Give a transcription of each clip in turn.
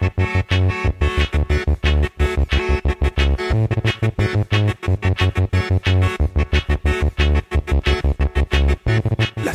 Thank you.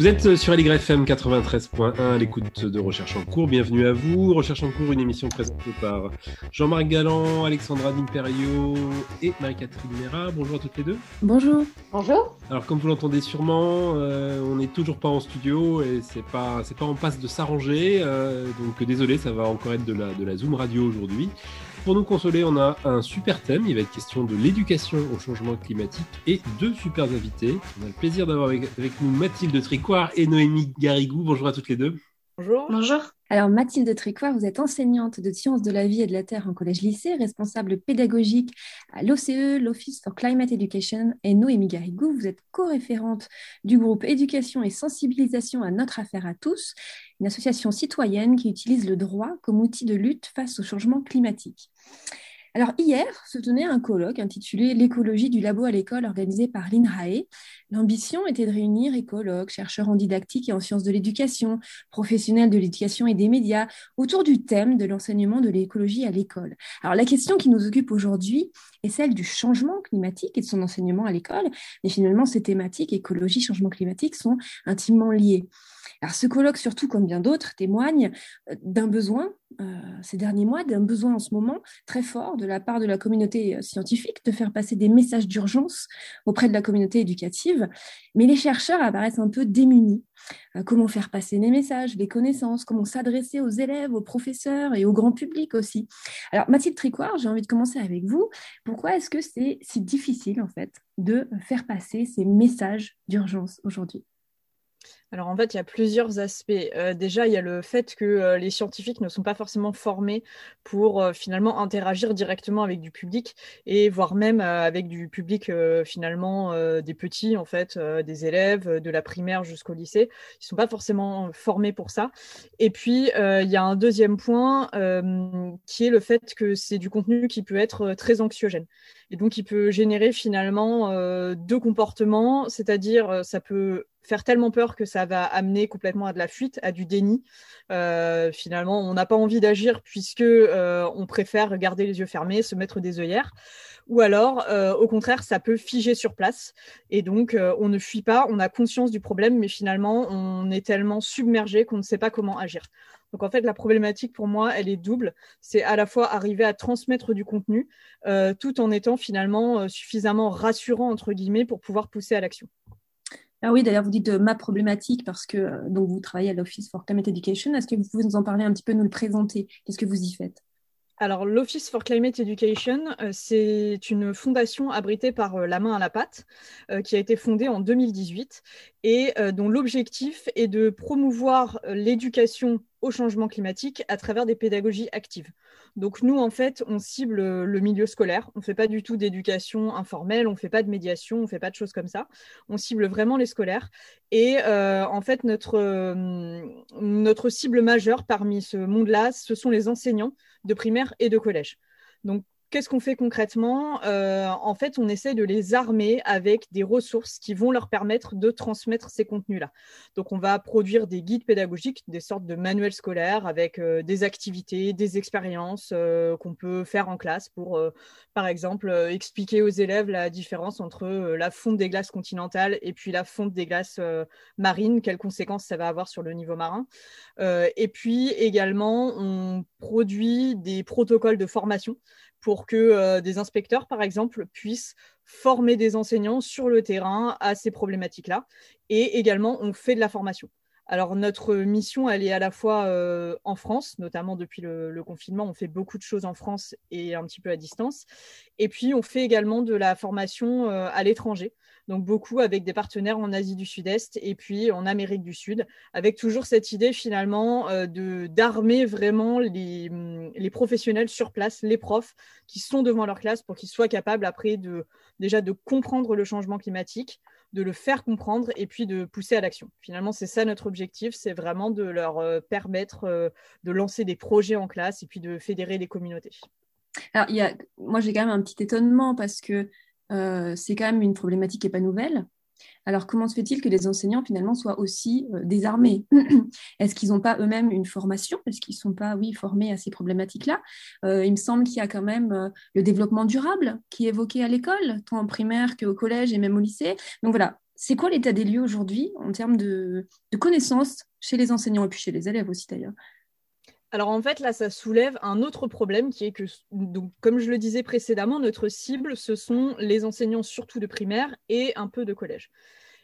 Vous êtes sur LYFM 93.1 à l'écoute de Recherche en cours. Bienvenue à vous. Recherche en cours, une émission présentée par Jean-Marc Galland, Alexandra D'Imperio et Marie-Catherine Mera. Bonjour à toutes les deux. Bonjour. Bonjour. Alors, comme vous l'entendez sûrement, euh, on n'est toujours pas en studio et c'est pas, c'est pas en passe de s'arranger. Euh, donc, désolé, ça va encore être de la, de la Zoom radio aujourd'hui. Pour nous consoler, on a un super thème. Il va être question de l'éducation au changement climatique et deux super invités. On a le plaisir d'avoir avec, nous Mathilde Tricoire et Noémie Garigou. Bonjour à toutes les deux. Bonjour. Bonjour. Alors Mathilde Tricoire, vous êtes enseignante de sciences de la vie et de la terre en collège-lycée, responsable pédagogique à l'OCE, l'Office for Climate Education, et Noémie Garigou, vous êtes co-référente du groupe Éducation et sensibilisation à notre affaire à tous, une association citoyenne qui utilise le droit comme outil de lutte face au changement climatique. Alors hier se tenait un colloque intitulé L'écologie du labo à l'école organisé par l'INRAE. L'ambition était de réunir écologues, chercheurs en didactique et en sciences de l'éducation, professionnels de l'éducation et des médias autour du thème de l'enseignement de l'écologie à l'école. Alors la question qui nous occupe aujourd'hui est celle du changement climatique et de son enseignement à l'école, mais finalement ces thématiques écologie, changement climatique sont intimement liées. Alors ce colloque, surtout comme bien d'autres, témoigne euh, d'un besoin euh, ces derniers mois, d'un besoin en ce moment très fort de la part de la communauté euh, scientifique de faire passer des messages d'urgence auprès de la communauté éducative. Mais les chercheurs apparaissent un peu démunis. comment faire passer les messages, les connaissances, comment s'adresser aux élèves, aux professeurs et au grand public aussi. Alors Mathilde Tricoire, j'ai envie de commencer avec vous. Pourquoi est-ce que c'est si difficile en fait de faire passer ces messages d'urgence aujourd'hui? Alors en fait, il y a plusieurs aspects. Euh, déjà, il y a le fait que euh, les scientifiques ne sont pas forcément formés pour euh, finalement interagir directement avec du public et voire même avec du public finalement des petits en fait, des élèves de la primaire jusqu'au lycée. Ils ne sont pas forcément formés pour ça. Et puis il y a un deuxième point qui est le fait que c'est du contenu qui peut être très anxiogène. Et donc, il peut générer finalement deux comportements, c'est-à-dire ça peut faire tellement peur que ça va amener complètement à de la fuite, à du déni. Euh, finalement, on n'a pas envie d'agir puisque euh, on préfère garder les yeux fermés, se mettre des œillères. Ou alors, euh, au contraire, ça peut figer sur place. Et donc, on ne fuit pas, on a conscience du problème, mais finalement, on est tellement submergé qu'on ne sait pas comment agir. Donc, en fait, la problématique pour moi, elle est double. C'est à la fois arriver à transmettre du contenu, tout en étant finalement suffisamment rassurant, entre guillemets, pour pouvoir pousser à l'action. Ah oui, d'ailleurs, vous dites ma problématique parce que euh, donc vous travaillez à l'Office for Climate Education. Est-ce que vous pouvez nous en parler un petit peu, nous le présenter? Qu'est-ce que vous y faites? Alors, l'Office for Climate Education, euh, c'est une fondation abritée par euh, La Main à la Pâte, qui a été fondée en 2018 et dont l'objectif est de promouvoir l'éducation au changement climatique à travers des pédagogies actives. Donc nous, en fait, on cible le milieu scolaire. On ne fait pas du tout d'éducation informelle, on ne fait pas de médiation, on ne fait pas de choses comme ça. On cible vraiment les scolaires. Et euh, en fait, notre, euh, notre cible majeure parmi ce monde-là, ce sont les enseignants de primaire et de collège. Qu'est-ce qu'on fait concrètement? Euh, En fait, on essaie de les armer avec des ressources qui vont leur permettre de transmettre ces contenus-là. Donc, on va produire des guides pédagogiques, des sortes de manuels scolaires avec euh, des activités, des expériences euh, qu'on peut faire en classe pour, par exemple, expliquer aux élèves la différence entre la fonte des glaces continentales et puis la fonte des glaces marines, quelles conséquences ça va avoir sur le niveau marin. et puis également, on produit des protocoles de formation pour que euh, des inspecteurs, par exemple, puissent former des enseignants sur le terrain à ces problématiques-là. Et également, on fait de la formation. Alors notre mission, elle est à la fois euh, en France, notamment depuis le, confinement, on fait beaucoup de choses en France et un petit peu à distance. Et puis on fait également de la formation euh, à l'étranger, donc beaucoup avec des partenaires en Asie du Sud-Est et puis en Amérique du Sud, avec toujours cette idée finalement euh, de d'armer vraiment les, les professionnels sur place, les profs qui sont devant leur classe pour qu'ils soient capables après de déjà de comprendre le changement climatique, de le faire comprendre et puis de pousser à l'action. Finalement, c'est ça notre objectif, c'est vraiment de leur euh, permettre euh, de lancer des projets en classe et puis de fédérer les communautés. Alors, il y a, moi, j'ai quand même un petit étonnement parce que euh, c'est quand même une problématique qui n'est pas nouvelle. Alors, comment se fait-il que les enseignants, finalement, soient aussi euh, désarmés? Est-ce qu'ils n'ont pas eux-mêmes une formation? Est-ce qu'ils ne sont pas, oui, formés à ces problématiques-là? Euh, Il me semble qu'il y a quand même le développement durable qui est évoqué à l'école, tant en primaire qu'au collège et même au lycée. Donc voilà, c'est quoi l'état des lieux aujourd'hui en termes de, de connaissances chez les enseignants et puis chez les élèves aussi d'ailleurs? Alors en fait, là, ça soulève un autre problème qui est que, donc, comme je le disais précédemment, notre cible, ce sont les enseignants surtout de primaire et un peu de collège.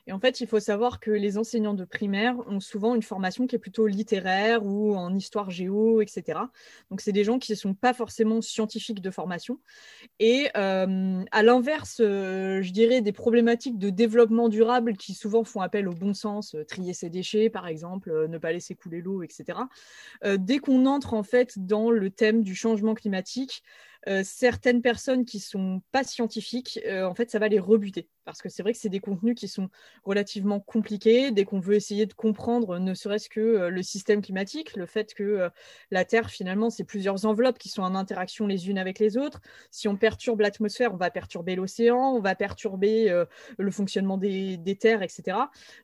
Et en fait, il faut savoir que les enseignants de primaire ont souvent une formation qui est plutôt littéraire ou en histoire géo, etc. Donc, c'est des gens qui ne sont pas forcément scientifiques de formation. Et euh, à l'inverse, euh, je dirais des problématiques de développement durable qui souvent font appel au bon sens, euh, trier ses déchets, par exemple, ne pas laisser couler l'eau, etc. Dès qu'on entre en fait dans le thème du changement climatique, euh, certaines personnes qui sont pas scientifiques, euh, en fait, ça va les rebuter. Parce que c'est vrai que c'est des contenus qui sont relativement compliqués. Dès qu'on veut essayer de comprendre, ne serait-ce que euh, le système climatique, le fait que la Terre, finalement, c'est plusieurs enveloppes qui sont en interaction les unes avec les autres. Si on perturbe l'atmosphère, on va perturber l'océan, on va perturber le fonctionnement des, des, terres, etc.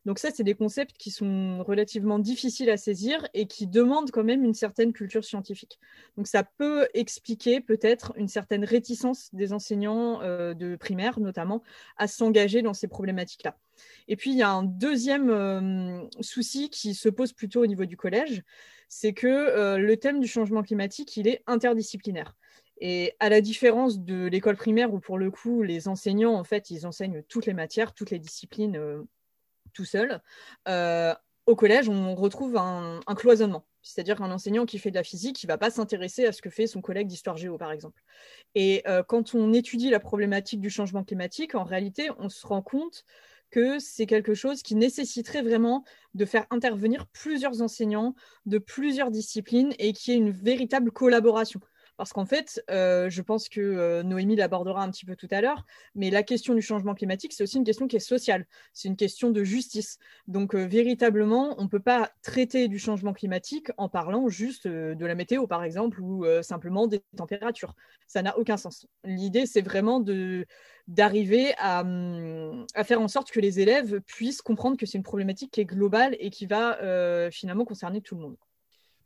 Donc ça, c'est des concepts qui sont relativement difficiles à saisir et qui demandent quand même une certaine culture scientifique. Donc ça peut expliquer peut-être une certaine réticence des enseignants euh, de primaire, notamment, à s'engager dans ces problématiques-là. Et puis, il y a un deuxième euh, souci qui se pose plutôt au niveau du collège, c'est que euh, le thème du changement climatique, il est interdisciplinaire. Et à la différence de l'école primaire où pour le coup les enseignants en fait ils enseignent toutes les matières, toutes les disciplines tout seuls, au collège on retrouve un, cloisonnement. C'est-à-dire qu'un enseignant qui fait de la physique, il ne va pas s'intéresser à ce que fait son collègue d'histoire géo, par exemple. Et euh, quand on étudie la problématique du changement climatique, en réalité, on se rend compte que c'est quelque chose qui nécessiterait vraiment de faire intervenir plusieurs enseignants de plusieurs disciplines et qui est une véritable collaboration. Parce qu'en fait, euh, je pense que euh, Noémie l'abordera un petit peu tout à l'heure, mais la question du changement climatique, c'est aussi une question qui est sociale, c'est une question de justice. Donc euh, véritablement, on ne peut pas traiter du changement climatique en parlant juste de la météo, par exemple, ou simplement des températures. Ça n'a aucun sens. L'idée, c'est vraiment d'arriver à, hum, à, faire en sorte que les élèves puissent comprendre que c'est une problématique qui est globale et qui va finalement concerner tout le monde.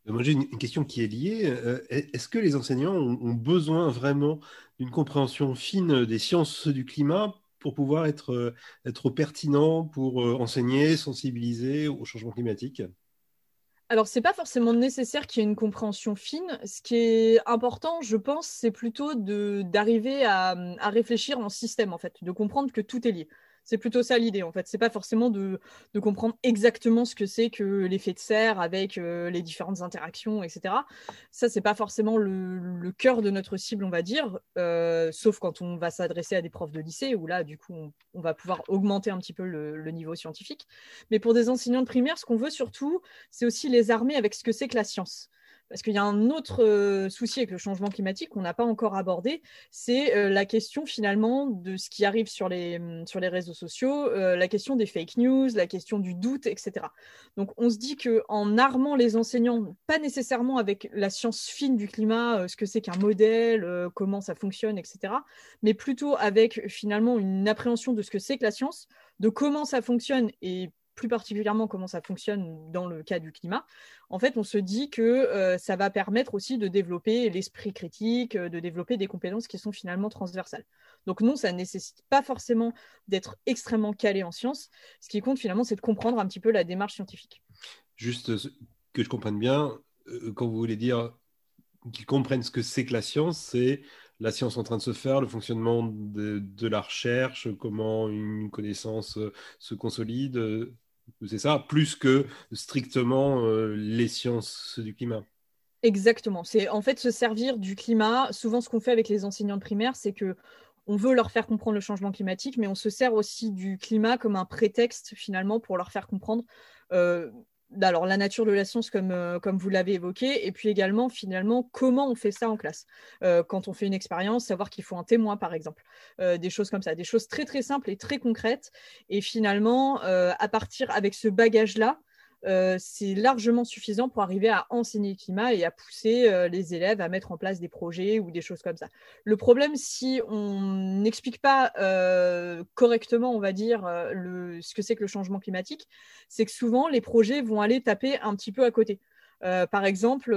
Moi, j'ai une question qui est liée. Est-ce que les enseignants ont besoin vraiment d'une compréhension fine des sciences du climat pour pouvoir être, être pertinents pour enseigner, sensibiliser au changement climatique? Alors, c'est pas forcément nécessaire qu'il y ait une compréhension fine. Ce qui est important, je pense, c'est plutôt d'arriver à, à, réfléchir en système, en fait, de comprendre que tout est lié. C'est plutôt ça l'idée, en fait. C'est pas forcément de, comprendre exactement ce que c'est que l'effet de serre avec euh, les différentes interactions, etc. Ça, c'est pas forcément le, cœur de notre cible, on va dire, euh, sauf quand on va s'adresser à des profs de lycée, où là, du coup, on, on va pouvoir augmenter un petit peu le, le, niveau scientifique. Mais pour des enseignants de primaire, ce qu'on veut surtout, c'est aussi les armer avec ce que c'est que la science. Parce qu'il y a un autre euh, souci avec le changement climatique qu'on n'a pas encore abordé, c'est euh, la question finalement de ce qui arrive sur les, les réseaux sociaux, euh, la question des fake news, la question du doute, etc. Donc on se dit qu'en armant les enseignants, pas nécessairement avec la science fine du climat, ce que c'est qu'un modèle, comment ça fonctionne, etc., mais plutôt avec finalement une appréhension de ce que c'est que la science, de comment ça fonctionne et plus particulièrement comment ça fonctionne dans le cas du climat, en fait, on se dit que euh, ça va permettre aussi de développer l'esprit critique, euh, de développer des compétences qui sont finalement transversales. Donc non, ça ne nécessite pas forcément d'être extrêmement calé en sciences. Ce qui compte finalement, c'est de comprendre un petit peu la démarche scientifique. Juste que je comprenne bien, euh, quand vous voulez dire qu'ils comprennent ce que c'est que la science, c'est la science en train de se faire, le fonctionnement de, de la recherche, comment une connaissance se consolide C'est ça, plus que strictement les sciences du climat. Exactement. C'est en fait se servir du climat. Souvent, ce qu'on fait avec les enseignants de primaire, c'est que on veut leur faire comprendre le changement climatique, mais on se sert aussi du climat comme un prétexte finalement pour leur faire comprendre euh, alors la nature de la science comme, euh, comme vous l'avez évoqué, et puis également finalement comment on fait ça en classe. Euh, quand on fait une expérience, savoir qu'il faut un témoin par exemple, des choses comme ça, des choses très très simples et très concrètes. Et finalement, à partir avec ce bagage-là, euh, c'est largement suffisant pour arriver à enseigner le climat et à pousser euh, les élèves à mettre en place des projets ou des choses comme ça. Le problème, si on n'explique pas euh, correctement, on va dire, ce que c'est que le changement climatique, c'est que souvent les projets vont aller taper un petit peu à côté. par exemple,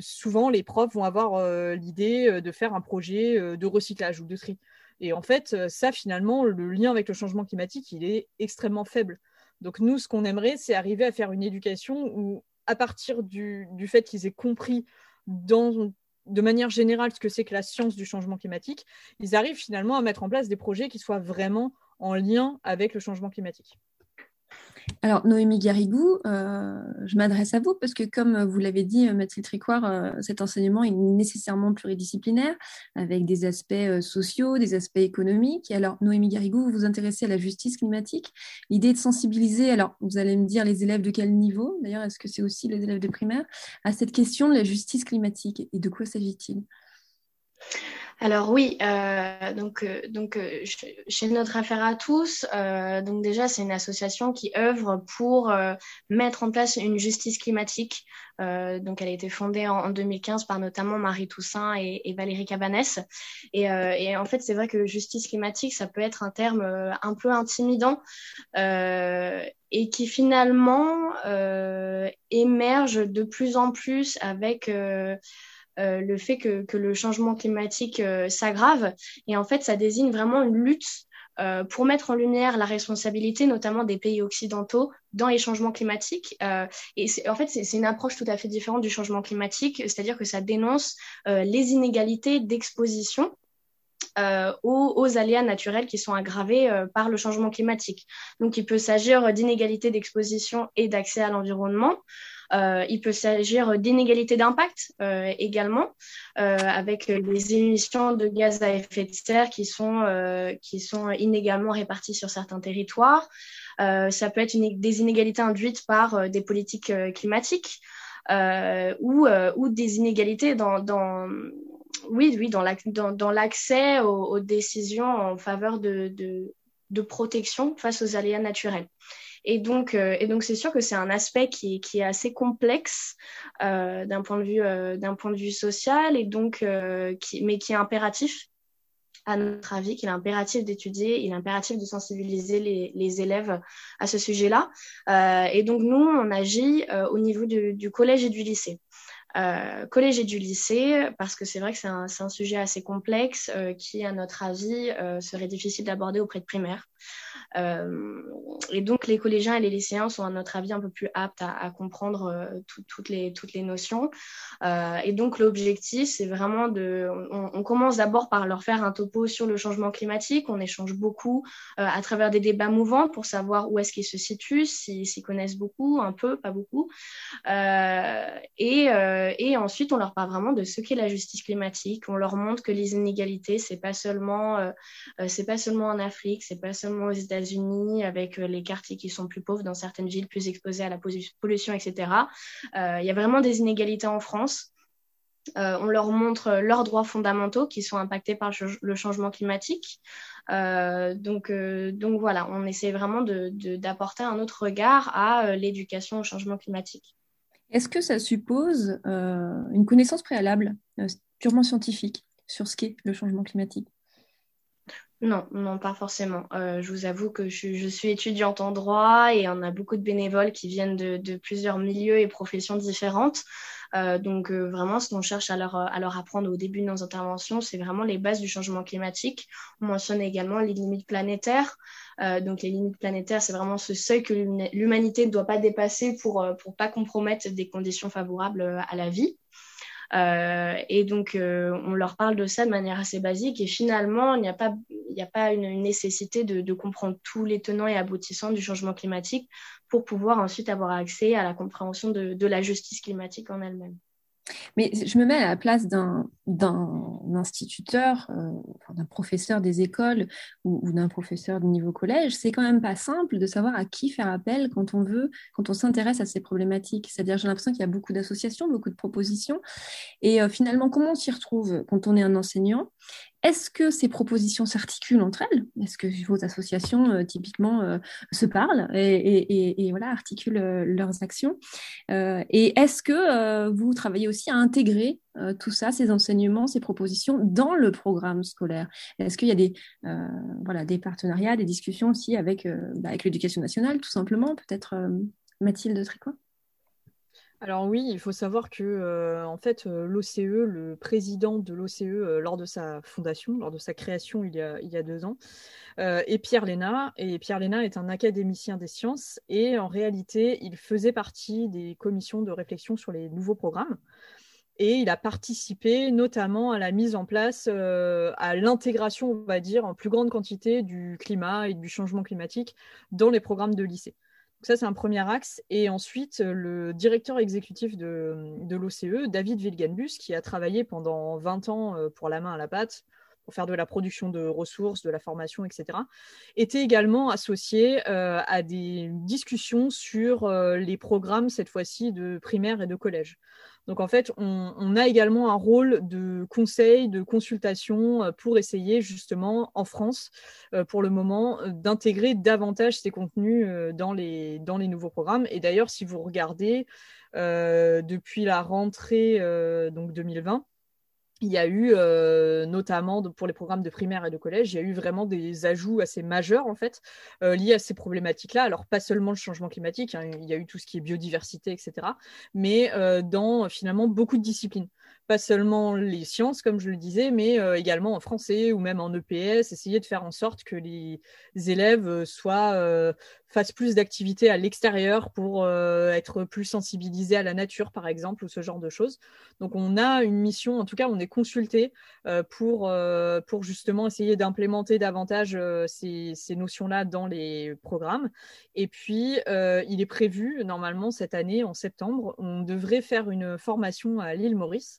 souvent les profs vont avoir l'idée de faire un projet de recyclage ou de tri. Et en fait, ça, finalement, le lien avec le changement climatique, il est extrêmement faible. Donc nous, ce qu'on aimerait, c'est arriver à faire une éducation où, à partir du, fait qu'ils aient compris de manière générale ce que c'est que la science du changement climatique, ils arrivent finalement à mettre en place des projets qui soient vraiment en lien avec le changement climatique. Alors, Noémie Garrigou, euh, je m'adresse à vous parce que, comme vous l'avez dit, Mathilde Tricoire, euh, cet enseignement est nécessairement pluridisciplinaire avec des aspects euh, sociaux, des aspects économiques. Alors, Noémie Garrigou, vous vous intéressez à la justice climatique. L'idée de sensibiliser, alors, vous allez me dire les élèves de quel niveau D'ailleurs, est-ce que c'est aussi les élèves de primaire à cette question de la justice climatique et de quoi s'agit-il? Alors oui, euh, donc, euh, euh, chez notre affaire à tous, donc déjà c'est une association qui œuvre pour mettre en place une justice climatique. donc elle a été fondée en, 2015 par notamment Marie Toussaint et, Valérie Cabanès. Et, et en fait c'est vrai que justice climatique ça peut être un terme un peu intimidant et qui finalement émerge de plus en plus avec euh, le fait que, le changement climatique euh, s'aggrave. Et en fait, ça désigne vraiment une lutte euh, pour mettre en lumière la responsabilité, notamment des pays occidentaux, dans les changements climatiques. Et en fait, c'est une approche tout à fait différente du changement climatique, c'est-à-dire que ça dénonce les inégalités d'exposition aux, aux, aléas naturels qui sont aggravés par le changement climatique. Donc, il peut s'agir d'inégalités d'exposition et d'accès à l'environnement. Euh, il peut s'agir d'inégalités d'impact euh, également, euh, avec les émissions de gaz à effet de serre qui sont, inégalement réparties sur certains territoires. ça peut être des inégalités induites par des politiques climatiques. ou, des inégalités dans, l'accès aux, décisions en faveur de, protection face aux aléas naturels. Et donc, euh, et donc c'est sûr que c'est un aspect qui, est assez complexe euh, d'un point de vue euh, d'un point de vue social et donc mais qui est impératif à notre avis, qu'il est impératif d'étudier, il est impératif de sensibiliser les, élèves à ce sujet-là. et donc nous, on agit au niveau du, du, collège et du lycée. collège et du lycée, parce que c'est vrai que c'est un, un, sujet assez complexe qui, à notre avis, serait difficile d'aborder auprès de primaire. Euh, et donc, les collégiens et les lycéens sont, à notre avis, un peu plus aptes à, comprendre euh, toutes, les, toutes les notions. Euh, et donc, l'objectif, c'est vraiment de... On, commence d'abord par leur faire un topo sur le changement climatique. On échange beaucoup à travers des débats mouvants pour savoir où est-ce qu'ils se situent, s'ils connaissent beaucoup, un peu, pas beaucoup. et, ensuite, on leur parle vraiment de ce qu'est la justice climatique. On leur montre que les inégalités, c'est pas seulement, c'est pas seulement en Afrique, c'est pas seulement aux États-Unis unis avec euh, les quartiers qui sont plus pauvres dans certaines villes, plus exposées à la pollution, etc. Euh, il y a vraiment des inégalités en France. Euh, on leur montre leurs droits fondamentaux qui sont impactés par le changement climatique. donc voilà, on essaie vraiment d'apporter un autre regard à l'éducation au changement climatique. Est-ce que ça suppose une connaissance préalable, purement scientifique, sur ce qu'est le changement climatique? Non, non, pas forcément. Euh, je vous avoue que je, suis étudiante en droit et on a beaucoup de bénévoles qui viennent de, plusieurs milieux et professions différentes. Euh, donc euh, vraiment, ce qu'on cherche à leur, à leur apprendre au début de nos interventions, c'est vraiment les bases du changement climatique. On mentionne également les limites planétaires. donc les limites planétaires, c'est vraiment ce seuil que l'humanité ne doit pas dépasser pour ne pas compromettre des conditions favorables à la vie. Euh, et donc, euh, on leur parle de ça de manière assez basique. Et finalement, il n'y a pas, n'y a pas une, nécessité de, comprendre tous les tenants et aboutissants du changement climatique pour pouvoir ensuite avoir accès à la compréhension de la justice climatique en elle-même. Mais je me mets à la place d'un instituteur, euh, d'un professeur des écoles ou, d'un professeur de niveau collège. C'est quand même pas simple de savoir à qui faire appel quand on veut, quand on s'intéresse à ces problématiques. C'est-à-dire, j'ai l'impression qu'il y a beaucoup d'associations, beaucoup de propositions. Et euh, finalement, comment on s'y retrouve quand on est un enseignant? Est-ce que ces propositions s'articulent entre elles? Est-ce que vos associations, euh, typiquement, euh, se parlent et, articulent euh, leurs actions? Et est-ce que vous travaillez aussi à intégrer tout ça, ces enseignements, ces propositions, dans le programme scolaire? Est-ce qu'il y a des, partenariats, des discussions aussi avec, bah, l'éducation nationale, tout simplement? Peut-être Mathilde Tricoin alors oui, il faut savoir que euh, en fait euh, l'OCE, le président de l'OCE euh, lors de sa fondation, lors de sa création il y a, il y a deux ans, est Pierre Léna. Et Pierre Léna est un académicien des sciences et en réalité il faisait partie des commissions de réflexion sur les nouveaux programmes. Et il a participé notamment à la mise en place, à l'intégration, on va dire, en plus grande quantité du climat et du changement climatique dans les programmes de lycée ça, c'est un premier axe. Et ensuite, le directeur exécutif de, l'OCE, David Wilgenbus, qui a travaillé pendant 20 ans euh, pour la main à la pâte, pour faire de la production de ressources, de la formation, etc., était également associé euh, à des discussions sur euh, les programmes, cette fois-ci, de primaire et de collège. Donc en fait, on, a également un rôle de conseil, de consultation euh, pour essayer justement en France, euh, pour le moment, euh, d'intégrer davantage ces contenus dans les, nouveaux programmes. Et d'ailleurs, si vous regardez depuis la rentrée donc 2020, il y a eu, euh, notamment pour les programmes de primaire et de collège, il y a eu vraiment des ajouts assez majeurs en fait euh, liés à ces problématiques-là. Alors pas seulement le changement climatique, hein, il y a eu tout ce qui est biodiversité, etc. Mais euh, dans finalement beaucoup de disciplines pas seulement les sciences, comme je le disais, mais également en français ou même en EPS, essayer de faire en sorte que les élèves soient, fassent plus d'activités à l'extérieur pour être plus sensibilisés à la nature, par exemple, ou ce genre de choses. Donc on a une mission, en tout cas, on est consulté pour, pour justement essayer d'implémenter davantage ces, ces notions-là dans les programmes. Et puis, il est prévu, normalement, cette année, en septembre, on devrait faire une formation à l'île Maurice.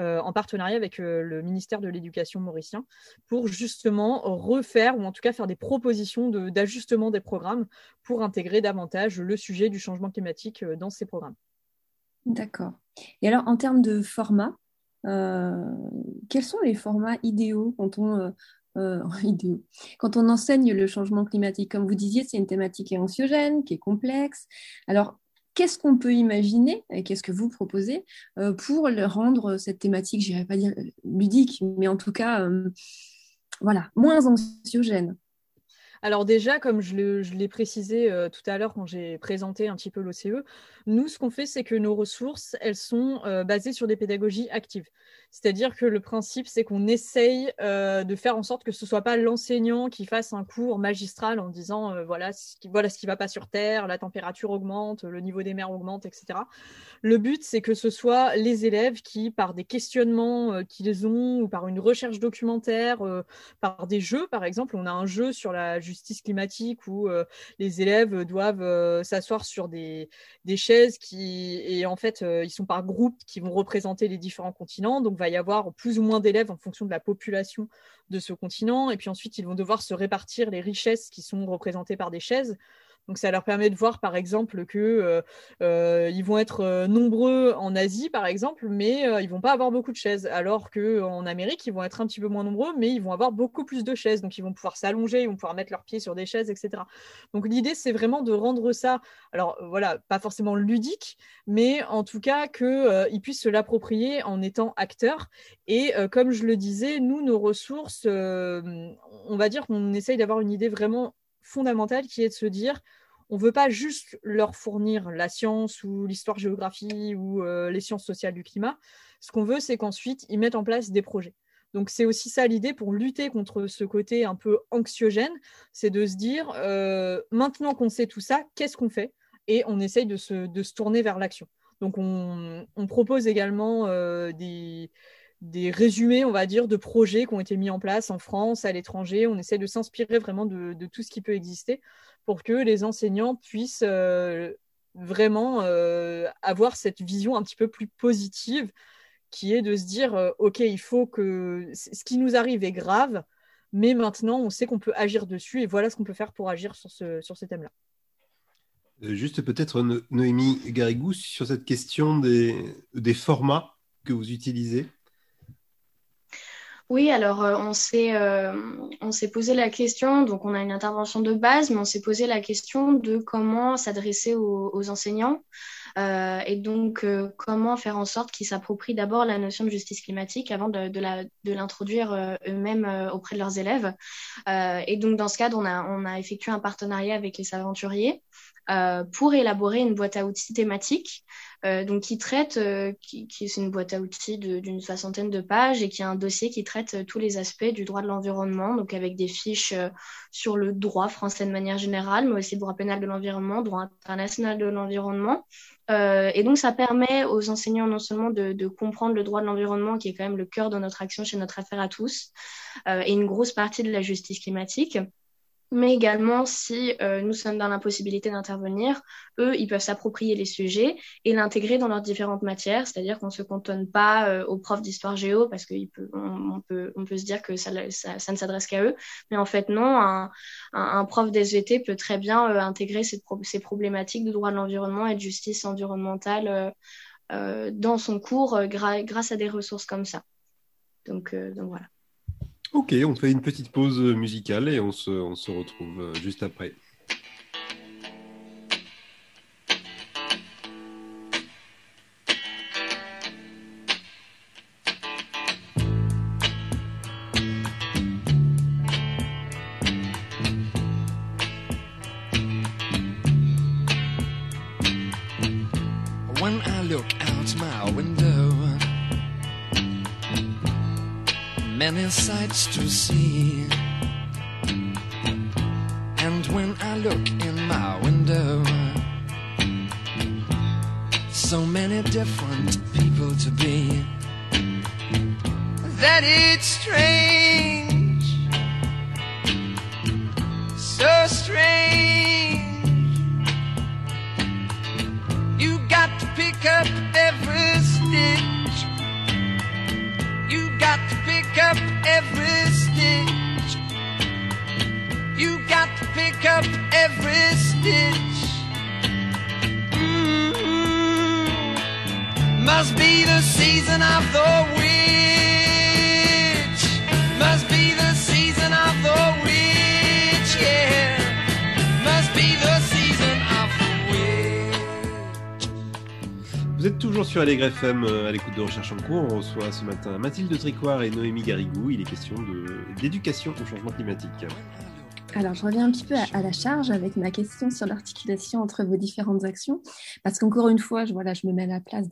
Euh, en partenariat avec euh, le ministère de l'Éducation mauricien pour justement refaire ou en tout cas faire des propositions d'ajustement des programmes pour intégrer davantage le sujet du changement climatique euh, dans ces programmes. D'accord. Et alors en termes de format, quels sont les formats idéaux quand on Quand on enseigne le changement climatique, comme vous disiez, c'est une thématique qui est anxiogène, qui est complexe. Alors, qu'est-ce qu'on peut imaginer et qu'est-ce que vous proposez euh, pour rendre cette thématique, je pas dire ludique, mais en tout cas, euh, voilà, moins anxiogène alors déjà, comme je l'ai précisé euh, tout à l'heure quand j'ai présenté un petit peu l'OCE, nous, ce qu'on fait, c'est que nos ressources, elles sont euh, basées sur des pédagogies actives. C'est-à-dire que le principe, c'est qu'on essaye euh, de faire en sorte que ce ne soit pas l'enseignant qui fasse un cours magistral en disant voilà, ce qui, voilà ce qui va pas sur Terre, la température augmente, le niveau des mers augmente, etc. Le but, c'est que ce soit les élèves qui, par des questionnements qu'ils ont ou par une recherche documentaire, par des jeux, par exemple, on a un jeu sur la justice climatique où euh, les élèves doivent euh, s'asseoir sur des, chaises qui, et en fait, euh, ils sont par groupe qui vont représenter les différents continents. Donc, va y avoir plus ou moins d'élèves en fonction de la population de ce continent. Et puis ensuite, ils vont devoir se répartir les richesses qui sont représentées par des chaises. Donc ça leur permet de voir par exemple que euh, euh, vont être euh, nombreux en Asie par exemple, mais ils vont pas avoir beaucoup de chaises, alors que en Amérique ils vont être un petit peu moins nombreux, mais ils vont avoir beaucoup plus de chaises. Donc ils vont pouvoir s'allonger, ils vont pouvoir mettre leurs pieds sur des chaises, etc. Donc l'idée c'est vraiment de rendre ça, alors voilà, pas forcément ludique, mais en tout cas qu'ils puissent se l'approprier en étant acteurs. Et comme je le disais, nous nos ressources, on va dire qu'on essaye d'avoir une idée vraiment fondamentale qui est de se dire on ne veut pas juste leur fournir la science ou l'histoire-géographie ou euh, les sciences sociales du climat. Ce qu'on veut, c'est qu'ensuite, ils mettent en place des projets. Donc c'est aussi ça l'idée pour lutter contre ce côté un peu anxiogène, c'est de se dire, euh, maintenant qu'on sait tout ça, qu'est-ce qu'on fait? Et on essaye de se, tourner vers l'action. Donc on, propose également euh, des, des résumés, on va dire, de projets qui ont été mis en place en France, à l'étranger. On essaie de s'inspirer vraiment de, tout ce qui peut exister pour que les enseignants puissent euh, vraiment euh, avoir cette vision un petit peu plus positive qui est de se dire, euh, OK, il faut que ce qui nous arrive est grave, mais maintenant, on sait qu'on peut agir dessus et voilà ce qu'on peut faire pour agir sur, ce, sur ces thèmes-là. Juste peut-être Noémie Garigou sur cette question des, des formats que vous utilisez. Oui, alors euh, on s'est euh, on s'est posé la question, donc on a une intervention de base, mais on s'est posé la question de comment s'adresser aux, enseignants euh, et donc comment faire en sorte qu'ils s'approprient d'abord la notion de justice climatique avant de, de l'introduire eux-mêmes auprès de leurs élèves. et donc dans ce cadre, on a on a effectué un partenariat avec les aventuriers pour élaborer une boîte à outils thématique euh, donc qui traite, euh, qui, qui c'est une boîte à outils d'une soixantaine de pages et qui a un dossier qui traite euh, tous les aspects du droit de l'environnement, donc avec des fiches sur le droit français de manière générale, mais aussi droit pénal de l'environnement, droit international de l'environnement. et donc ça permet aux enseignants non seulement de, de, comprendre le droit de l'environnement, qui est quand même le cœur de notre action chez notre affaire à tous, et une grosse partie de la justice climatique, mais également si euh, nous sommes dans l'impossibilité d'intervenir, eux, ils peuvent s'approprier les sujets et l'intégrer dans leurs différentes matières, c'est-à-dire qu'on ne se cantonne pas euh, aux profs d'histoire géo parce qu'on peut, se dire que ça, ne s'adresse qu'à eux, mais en fait non, un, un, un prof d'SVT peut très bien euh, intégrer ces, problématiques de droit de l'environnement et de justice environnementale dans son cours grâce à des ressources comme ça. Donc voilà. Ok, on fait une petite pause musicale et on se, on se retrouve euh, juste après. To see. Must be the season of the witch. Must be the season of the witch, yeah. Must be the season of the witch. Vous êtes toujours sur Allegre FM euh, à l'écoute de Recherche en cours. On reçoit ce matin Mathilde Tricoire et Noémie Garigou. Il est question d'éducation au changement climatique. Alors, je reviens un petit peu à, la charge avec ma question sur l'articulation entre vos différentes actions, parce qu'encore une fois, je, voilà, je me mets à la place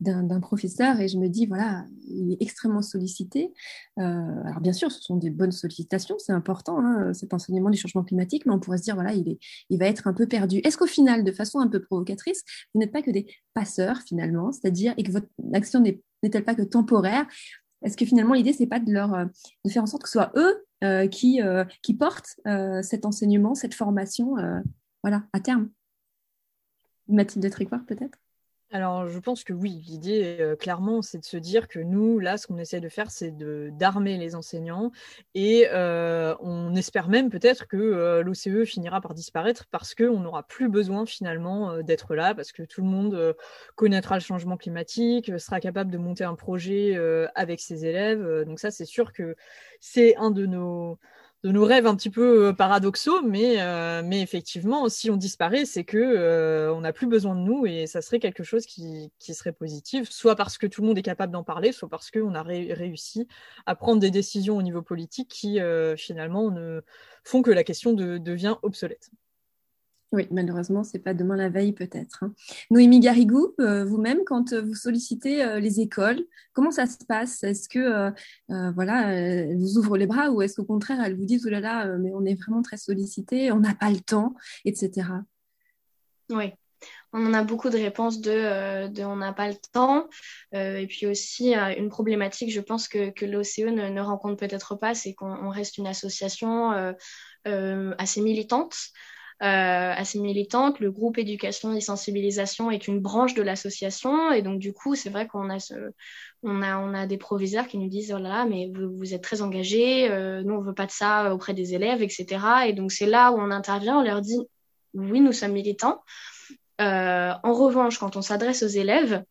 d'un professeur et je me dis, voilà, il est extrêmement sollicité. Euh, alors, bien sûr, ce sont des bonnes sollicitations, c'est important, hein, cet enseignement du changement climatique, mais on pourrait se dire, voilà, il, est, il va être un peu perdu. Est-ce qu'au final, de façon un peu provocatrice, vous n'êtes pas que des passeurs, finalement, c'est-à-dire, et que votre action n'est-elle pas que temporaire? Est-ce que finalement l'idée c'est pas de leur euh, de faire en sorte que ce soit eux qui, euh, qui portent euh, cet enseignement, cette formation voilà, à terme. Mathilde Tricoire, peut-être? Alors, je pense que oui, l'idée, clairement, c'est de se dire que nous, là, ce qu'on essaie de faire, c'est d'armer les enseignants et on espère même peut-être que l'OCE finira par disparaître parce qu'on n'aura plus besoin finalement d'être là, parce que tout le monde connaîtra le changement climatique, sera capable de monter un projet avec ses élèves. donc ça, c'est sûr que c'est un de nos de nos rêves un petit peu euh, paradoxaux, mais, euh, mais effectivement, si on disparaît, c'est que euh, on n'a plus besoin de nous et ça serait quelque chose qui, qui, serait positif, soit parce que tout le monde est capable d'en parler, soit parce qu'on a réussi à prendre des décisions au niveau politique qui finalement ne font que la question de, devient obsolète. Oui, malheureusement, c'est pas demain la veille peut-être. Hein. Noémie Garigou, euh, vous-même, quand euh, vous sollicitez euh, les écoles, comment ça se passe? Est-ce que voilà, vous ouvrent les bras ou est-ce qu'au contraire, elles vous disent oh là là, mais on est vraiment très sollicité, on n'a pas le temps, etc. Oui. on en a beaucoup de réponses de, on n'a pas le temps. et puis aussi, une problématique, je pense que, que l'OCE ne, rencontre peut-être pas, c'est qu'on reste une association assez militante. Euh, assez militante. Le groupe éducation et sensibilisation est une branche de l'association. Et donc, du coup, c'est vrai qu'on a, ce, on a, on a des proviseurs qui nous disent Oh là là, mais vous, vous êtes très engagés, euh, nous, on veut pas de ça auprès des élèves, etc. Et donc, c'est là où on intervient, on leur dit Oui, nous sommes militants. Euh, en revanche, quand on s'adresse aux élèves,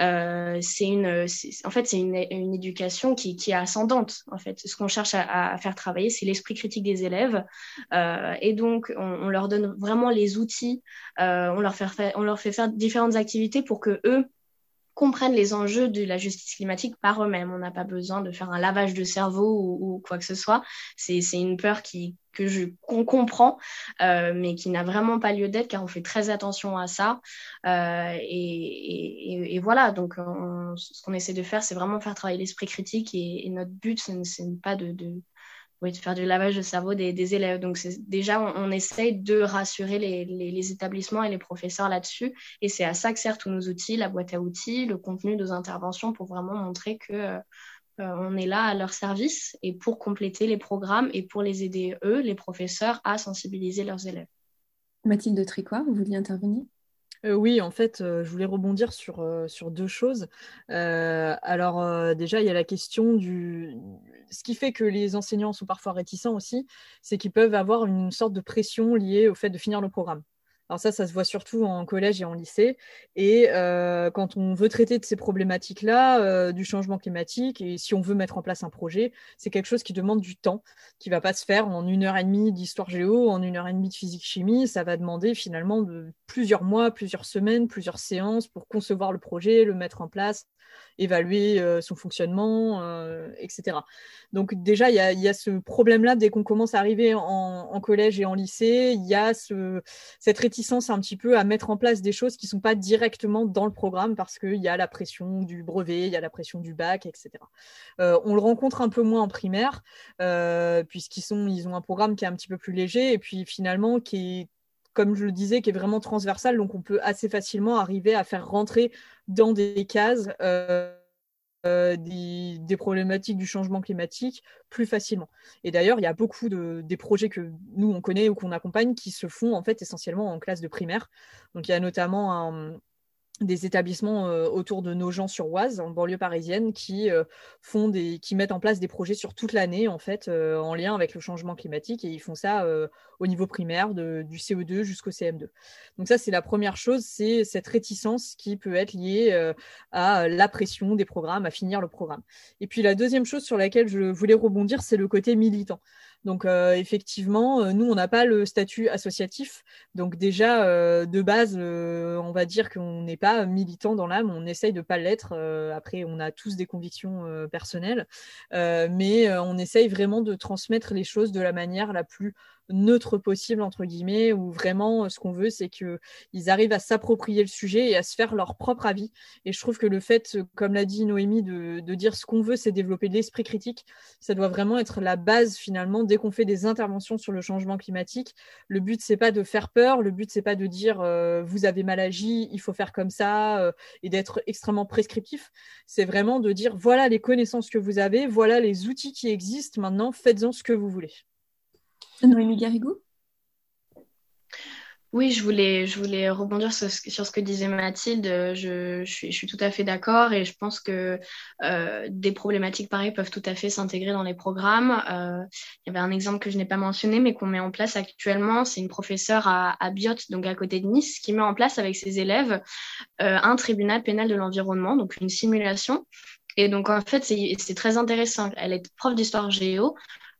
euh, c'est une, en fait, c'est une, une, éducation qui, qui, est ascendante. En fait, ce qu'on cherche à, à, faire travailler, c'est l'esprit critique des élèves, euh, et donc on, on, leur donne vraiment les outils, euh, on leur fait, on leur fait faire différentes activités pour que eux comprennent les enjeux de la justice climatique par eux-mêmes. On n'a pas besoin de faire un lavage de cerveau ou, ou quoi que ce soit. C'est une peur qui, que je qu'on comprend, euh, mais qui n'a vraiment pas lieu d'être car on fait très attention à ça. Euh, et, voilà, donc on, ce qu'on essaie de faire, c'est vraiment faire travailler l'esprit critique et, notre but, ce n'est pas de, de, de faire du lavage de cerveau des, des élèves. Donc déjà, on, on, essaye de rassurer les établissements et les professeurs là-dessus. Et c'est à ça que servent tous nos outils, la boîte à outils, le contenu de nos interventions pour vraiment montrer que euh, on est là à leur service et pour compléter les programmes et pour les aider, eux, les professeurs, à sensibiliser leurs élèves. Mathilde Tricoire, vous vouliez intervenir? Euh, oui, en fait, euh, je voulais rebondir sur, euh, sur deux choses. Euh, alors, euh, déjà, il y a la question du. Ce qui fait que les enseignants sont parfois réticents aussi, c'est qu'ils peuvent avoir une sorte de pression liée au fait de finir le programme. Alors ça, ça se voit surtout en collège et en lycée. Et euh, quand on veut traiter de ces problématiques-là, euh, du changement climatique, et si on veut mettre en place un projet, c'est quelque chose qui demande du temps, qui va pas se faire en une heure et demie d'histoire géo, en une heure et demie de physique chimie. Ça va demander finalement plusieurs mois, plusieurs semaines, plusieurs séances pour concevoir le projet, le mettre en place, évaluer euh, son fonctionnement, etc. Donc déjà, il y a, ce problème-là dès qu'on commence à arriver en, collège et en lycée. Il y a ce, cette réticence un petit peu à mettre en place des choses qui ne sont pas directement dans le programme parce qu'il y a la pression du brevet, il y a la pression du bac, etc. Euh, on le rencontre un peu moins en primaire euh, puisqu'ils sont, ils ont un programme qui est un petit peu plus léger et puis finalement qui est comme je le disais, qui est vraiment transversal, donc on peut assez facilement arriver à faire rentrer dans des cases euh, euh, des, des, problématiques du changement climatique plus facilement. Et d'ailleurs, il y a beaucoup de des projets que nous on connaît ou qu'on accompagne qui se font en fait essentiellement en classe de primaire. Donc il y a notamment un, des établissements euh, autour de Nogent-sur-Oise, en banlieue parisienne, qui euh, font qui mettent en place des projets sur toute l'année, en fait, euh, en lien avec le changement climatique, et ils font ça au niveau primaire, du CE2 jusqu'au CM2. Donc ça, c'est la première chose, c'est cette réticence qui peut être liée à la pression des programmes, à finir le programme. Et puis la deuxième chose sur laquelle je voulais rebondir, c'est le côté militant. Donc euh, effectivement, euh, nous, on n'a pas le statut associatif. Donc déjà, euh, de base, on va dire qu'on n'est pas militant dans l'âme, on essaye de pas l'être. Après, on a tous des convictions personnelles, mais on essaye vraiment de transmettre les choses de la manière la plus neutre possible entre guillemets où vraiment ce qu'on veut c'est que ils arrivent à s'approprier le sujet et à se faire leur propre avis. Et je trouve que le fait comme l'a dit Noémie de, dire ce qu'on veut c'est développer l'esprit critique. Ça doit vraiment être la base finalement dès qu'on fait des interventions sur le changement climatique le but c'est pas de faire peur le but c'est pas de dire euh, vous avez mal agi il faut faire comme ça euh, et d'être extrêmement prescriptif. C'est vraiment de dire voilà les connaissances que vous avez voilà les outils qui existent maintenant faites-en ce que vous voulez Noémie Garrigou? Oui, je voulais, je voulais rebondir sur ce, sur ce que disait Mathilde. Je, suis, je suis tout à fait d'accord et je pense que euh, des problématiques pareilles peuvent tout à fait s'intégrer dans les programmes. Euh, il y avait un exemple que je n'ai pas mentionné, mais qu'on met en place actuellement. C'est une professeure à, à Biot, donc à côté de Nice, qui met en place avec ses élèves euh, un tribunal pénal de l'environnement, donc une simulation. Et donc, en fait, c'est très intéressant. Elle est prof d'histoire géo.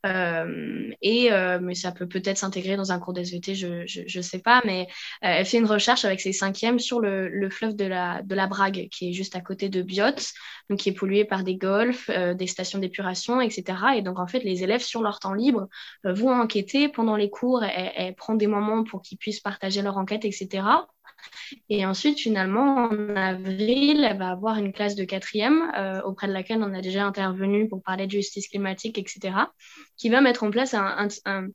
Euh, et euh, mais ça peut peut-être s'intégrer dans un cours d'SVT, je, je je sais pas, mais euh, elle fait une recherche avec ses cinquièmes sur le, le fleuve de la de la Brague qui est juste à côté de Biot, donc qui est pollué par des golfs, des stations d'épuration, etc. Et donc en fait les élèves sur leur temps libre vont enquêter pendant les cours, elle, elle prend des moments pour qu'ils puissent partager leur enquête, etc. Et ensuite, finalement, en avril, elle va avoir une classe de quatrième euh, auprès de laquelle on a déjà intervenu pour parler de justice climatique, etc., qui va mettre en place un, un, un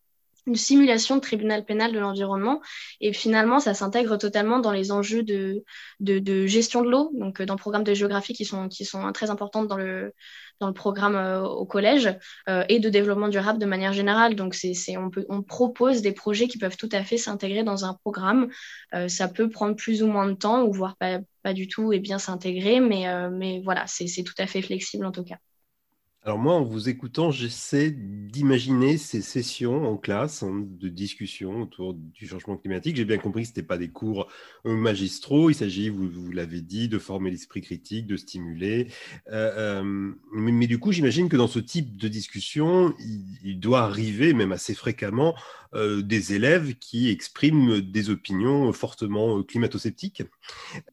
une simulation de tribunal pénal de l'environnement. Et finalement, ça s'intègre totalement dans les enjeux de, de, gestion de l'eau, donc euh, dans le programme de géographie qui sont, qui sont très importantes dans le, dans le programme euh, au collège, euh, et de développement durable de manière générale. Donc, c'est, c'est, on, peut, on propose des projets qui peuvent tout à fait s'intégrer dans un programme. Ça peut prendre plus ou moins de temps, ou voire pas, pas du tout, et bien s'intégrer, mais, mais voilà, c'est, c'est tout à fait flexible en tout cas. Alors moi, en vous écoutant, j'essaie d'imaginer ces sessions en classe hein, de discussion autour du changement climatique. J'ai bien compris que ce n'était pas des cours euh, magistraux. Il s'agit, vous, l'avez dit, de former l'esprit critique, de stimuler. Euh, euh, mais, du coup, j'imagine que dans ce type de discussion, il, doit arriver, même assez fréquemment, des élèves qui expriment des opinions fortement climato-sceptiques.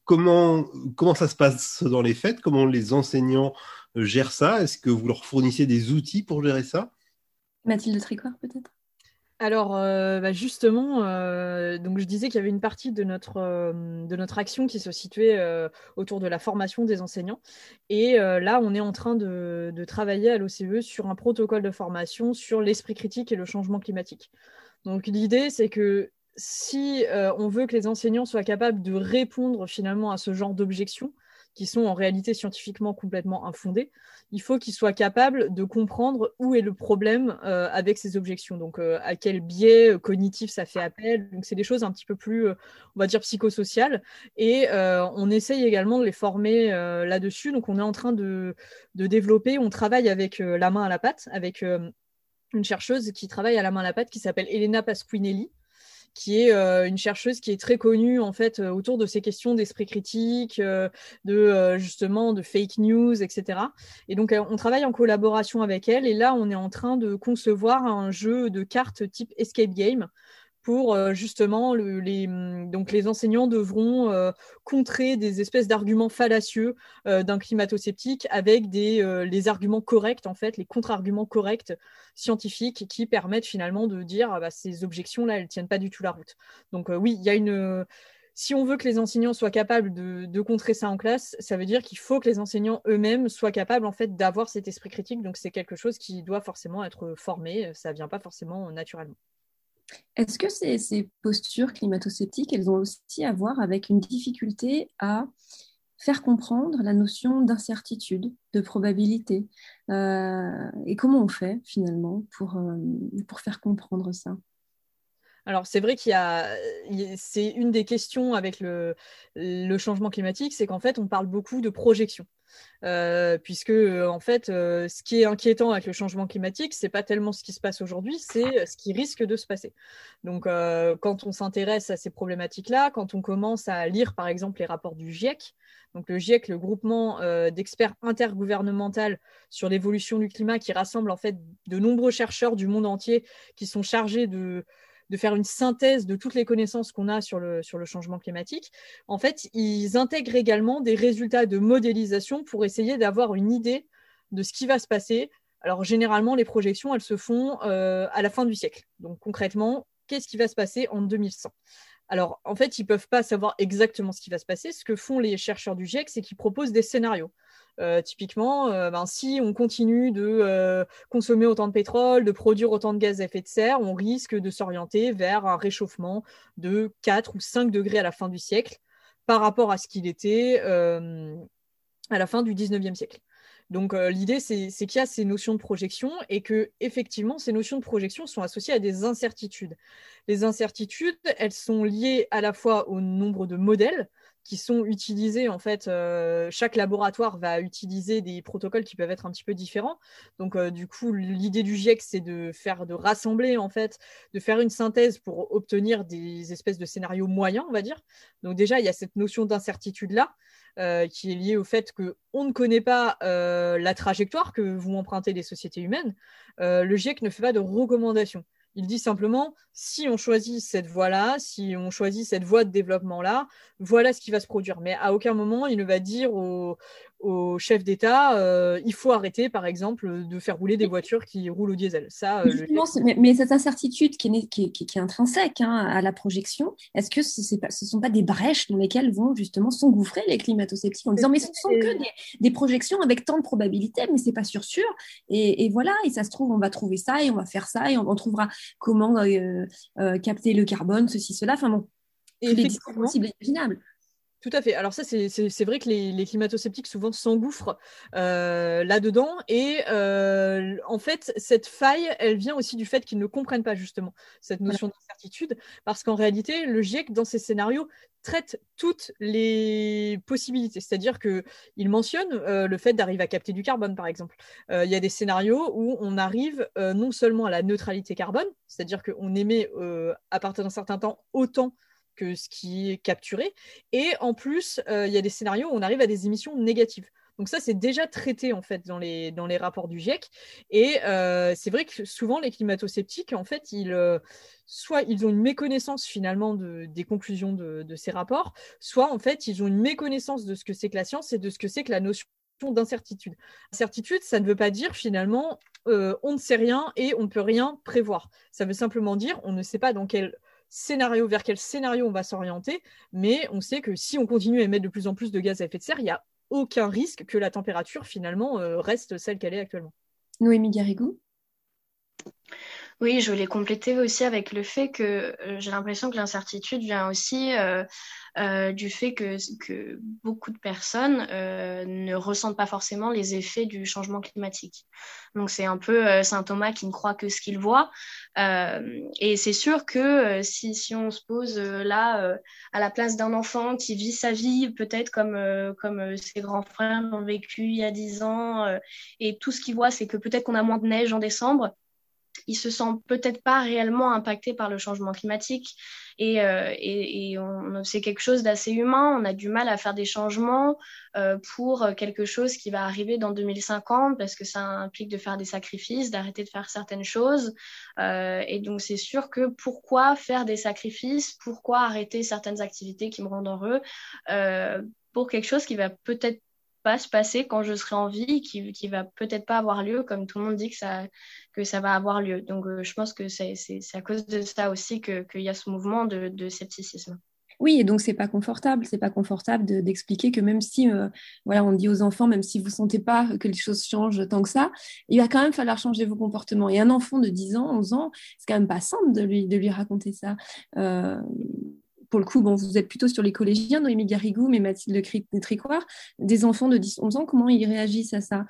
Comment, comment ça se passe dans les faits Comment les enseignants gère ça? Est-ce que vous leur fournissez des outils pour gérer ça? Mathilde Tricot, peut-être? Alors, euh, bah justement, euh, donc je disais qu'il y avait une partie de notre, euh, de notre action qui se situait euh, autour de la formation des enseignants. Et euh, là, on est en train de, de travailler à l'OCE sur un protocole de formation sur l'esprit critique et le changement climatique. Donc, l'idée, c'est que si euh, on veut que les enseignants soient capables de répondre finalement à ce genre d'objections, qui sont en réalité scientifiquement complètement infondées, il faut qu'ils soient capables de comprendre où est le problème euh, avec ces objections. Donc, euh, à quel biais cognitif ça fait appel. Donc, c'est des choses un petit peu plus, euh, on va dire, psychosociales. Et on essaye également de les former là-dessus. Donc, on est en train de, de, développer, on travaille avec la main à la pâte, avec une chercheuse qui travaille à la main à la pâte qui s'appelle Elena Pasquinelli qui est euh, une chercheuse qui est très connue en fait euh, autour de ces questions d'esprit critique, euh, de justement de fake news, etc. Et donc on travaille en collaboration avec elle et là on est en train de concevoir un jeu de cartes type escape game pour euh, justement le, les mm, donc les enseignants devront euh, contrer des espèces d'arguments fallacieux euh, d'un climato-sceptique avec des les arguments corrects en fait les contre-arguments corrects scientifiques qui permettent finalement de dire ah bah, ces objections là elles tiennent pas du tout la route donc oui il y a une si on veut que les enseignants soient capables de, contrer ça en classe, ça veut dire qu'il faut que les enseignants eux-mêmes soient capables en fait d'avoir cet esprit critique. Donc c'est quelque chose qui doit forcément être formé. Ça vient pas forcément naturellement. Est-ce que ces, postures climato-sceptiques, elles ont aussi à voir avec une difficulté à faire comprendre la notion d'incertitude, de probabilité euh, Et comment on fait finalement pour, euh, pour faire comprendre ça? Alors c'est vrai qu'il y a, c'est une des questions avec le, changement climatique, c'est qu'en fait on parle beaucoup de projection. Euh, puisque en fait, euh, ce qui est inquiétant avec le changement climatique, c'est pas tellement ce qui se passe aujourd'hui, c'est ce qui risque de se passer. Donc, euh, quand on s'intéresse à ces problématiques-là, quand on commence à lire, par exemple, les rapports du GIEC, donc le GIEC, le groupement d'experts intergouvernemental sur l'évolution du climat, qui rassemble en fait de nombreux chercheurs du monde entier qui sont chargés de de faire une synthèse de toutes les connaissances qu'on a sur le, changement climatique, en fait, ils intègrent également des résultats de modélisation pour essayer d'avoir une idée de ce qui va se passer. Alors, généralement, les projections, elles se font euh, à la fin du siècle. Donc, concrètement, qu'est-ce qui va se passer en 2100 alors, en fait, ils ne peuvent pas savoir exactement ce qui va se passer. Ce que font les chercheurs du GIEC, c'est qu'ils proposent des scénarios. Euh, typiquement, euh, ben, si on continue de euh, consommer autant de pétrole, de produire autant de gaz à effet de serre, on risque de s'orienter vers un réchauffement de 4 ou 5 degrés à la fin du siècle par rapport à ce qu'il était à la fin du 19e siècle. Donc l'idée, c'est qu'il y a ces notions de projection et que effectivement, ces notions de projection sont associées à des incertitudes. Les incertitudes, elles sont liées à la fois au nombre de modèles, qui sont utilisés en fait euh, chaque laboratoire va utiliser des protocoles qui peuvent être un petit peu différents. Donc euh, du coup l'idée du GIEC c'est de faire de rassembler en fait de faire une synthèse pour obtenir des espèces de scénarios moyens on va dire. Donc déjà il y a cette notion d'incertitude là euh, qui est liée au fait que on ne connaît pas la trajectoire que vont emprunter les sociétés humaines. Le GIEC ne fait pas de recommandations il dit simplement, si on choisit cette voie-là, si on choisit cette voie de développement-là, voilà ce qui va se produire. Mais à aucun moment, il ne va dire aux, au chef d'État, euh, il faut arrêter, par exemple, de faire rouler des voitures qui roulent au diesel. Ça, euh, le... mais, mais, cette incertitude qui est, qui, qui, qui est intrinsèque hein, à la projection, est-ce que ce ne sont pas des brèches dans lesquelles vont justement s'engouffrer les climato-sceptiques en disant mais ce ne sont que des, des, projections avec tant de probabilités, mais c'est pas sûr sûr. Et, et, voilà, et ça se trouve, on va trouver ça et on va faire ça et on, on trouvera comment euh, capter le carbone, ceci, cela. Enfin bon, et les discours possibles et imaginables. Tout à fait. Alors ça, c'est vrai que les, les climato-sceptiques souvent s'engouffrent euh, là-dedans. Et euh, en fait, cette faille, elle vient aussi du fait qu'ils ne comprennent pas justement cette notion d'incertitude. Parce qu'en réalité, le GIEC, dans ses scénarios, traite toutes les possibilités. C'est-à-dire qu'il mentionne euh, le fait d'arriver à capter du carbone, par exemple. Il y a des scénarios où on arrive non seulement à la neutralité carbone, c'est-à-dire qu'on émet à partir d'un certain temps autant que ce qui est capturé. Et en plus, euh, il y a des scénarios où on arrive à des émissions négatives. Donc ça, c'est déjà traité en fait dans les, dans les rapports du GIEC. Et euh, c'est vrai que souvent les climato-sceptiques, en fait, ils, euh, soit ils ont une méconnaissance finalement de, des conclusions de, de, ces rapports, soit en fait ils ont une méconnaissance de ce que c'est que la science et de ce que c'est que la notion d'incertitude. Incertitude, ça ne veut pas dire finalement on ne sait rien et on ne peut rien prévoir. Ça veut simplement dire on ne sait pas dans quel scénario, vers quel scénario on va s'orienter, mais on sait que si on continue à émettre de plus en plus de gaz à effet de serre, il n'y a aucun risque que la température finalement euh, reste celle qu'elle est actuellement. Noémie Garrigou? Oui, je voulais compléter aussi avec le fait que euh, j'ai l'impression que l'incertitude vient aussi euh, euh, du fait que, que, beaucoup de personnes ne ressentent pas forcément les effets du changement climatique. Donc c'est un peu Saint Thomas qui ne croit que ce qu'il voit. et c'est sûr que si, si on se pose là à la place d'un enfant qui vit sa vie peut-être comme, comme ses grands frères l'ont vécu il y a dix ans, et tout ce qu'il voit c'est que peut-être qu'on a moins de neige en décembre, il se sent peut-être pas réellement impacté par le changement climatique et, euh, et, et c'est quelque chose d'assez humain. On a du mal à faire des changements euh, pour quelque chose qui va arriver dans 2050 parce que ça implique de faire des sacrifices, d'arrêter de faire certaines choses. Euh, et donc c'est sûr que pourquoi faire des sacrifices, pourquoi arrêter certaines activités qui me rendent heureux? Euh, pour quelque chose qui va peut-être pas se passer quand je serai en vie, qui, qui va peut-être pas avoir lieu, comme tout le monde dit que ça, que ça va avoir lieu. Donc, euh, je pense que c'est à cause de ça aussi qu'il y a ce mouvement de, de scepticisme. Oui, et donc c'est pas confortable, c'est pas confortable d'expliquer que même si, euh, voilà, on dit aux enfants, même si vous sentez pas que les choses changent tant que ça, il va quand même falloir changer vos comportements. Et un enfant de 10 ans, 11 ans, c'est quand même pas simple de lui, de lui raconter ça. Euh, pour le coup, bon, vous êtes plutôt sur les collégiens, Noémie Garrigou, mais Mathilde Tricoire, des enfants de 10-11 ans, comment ils réagissent à ça?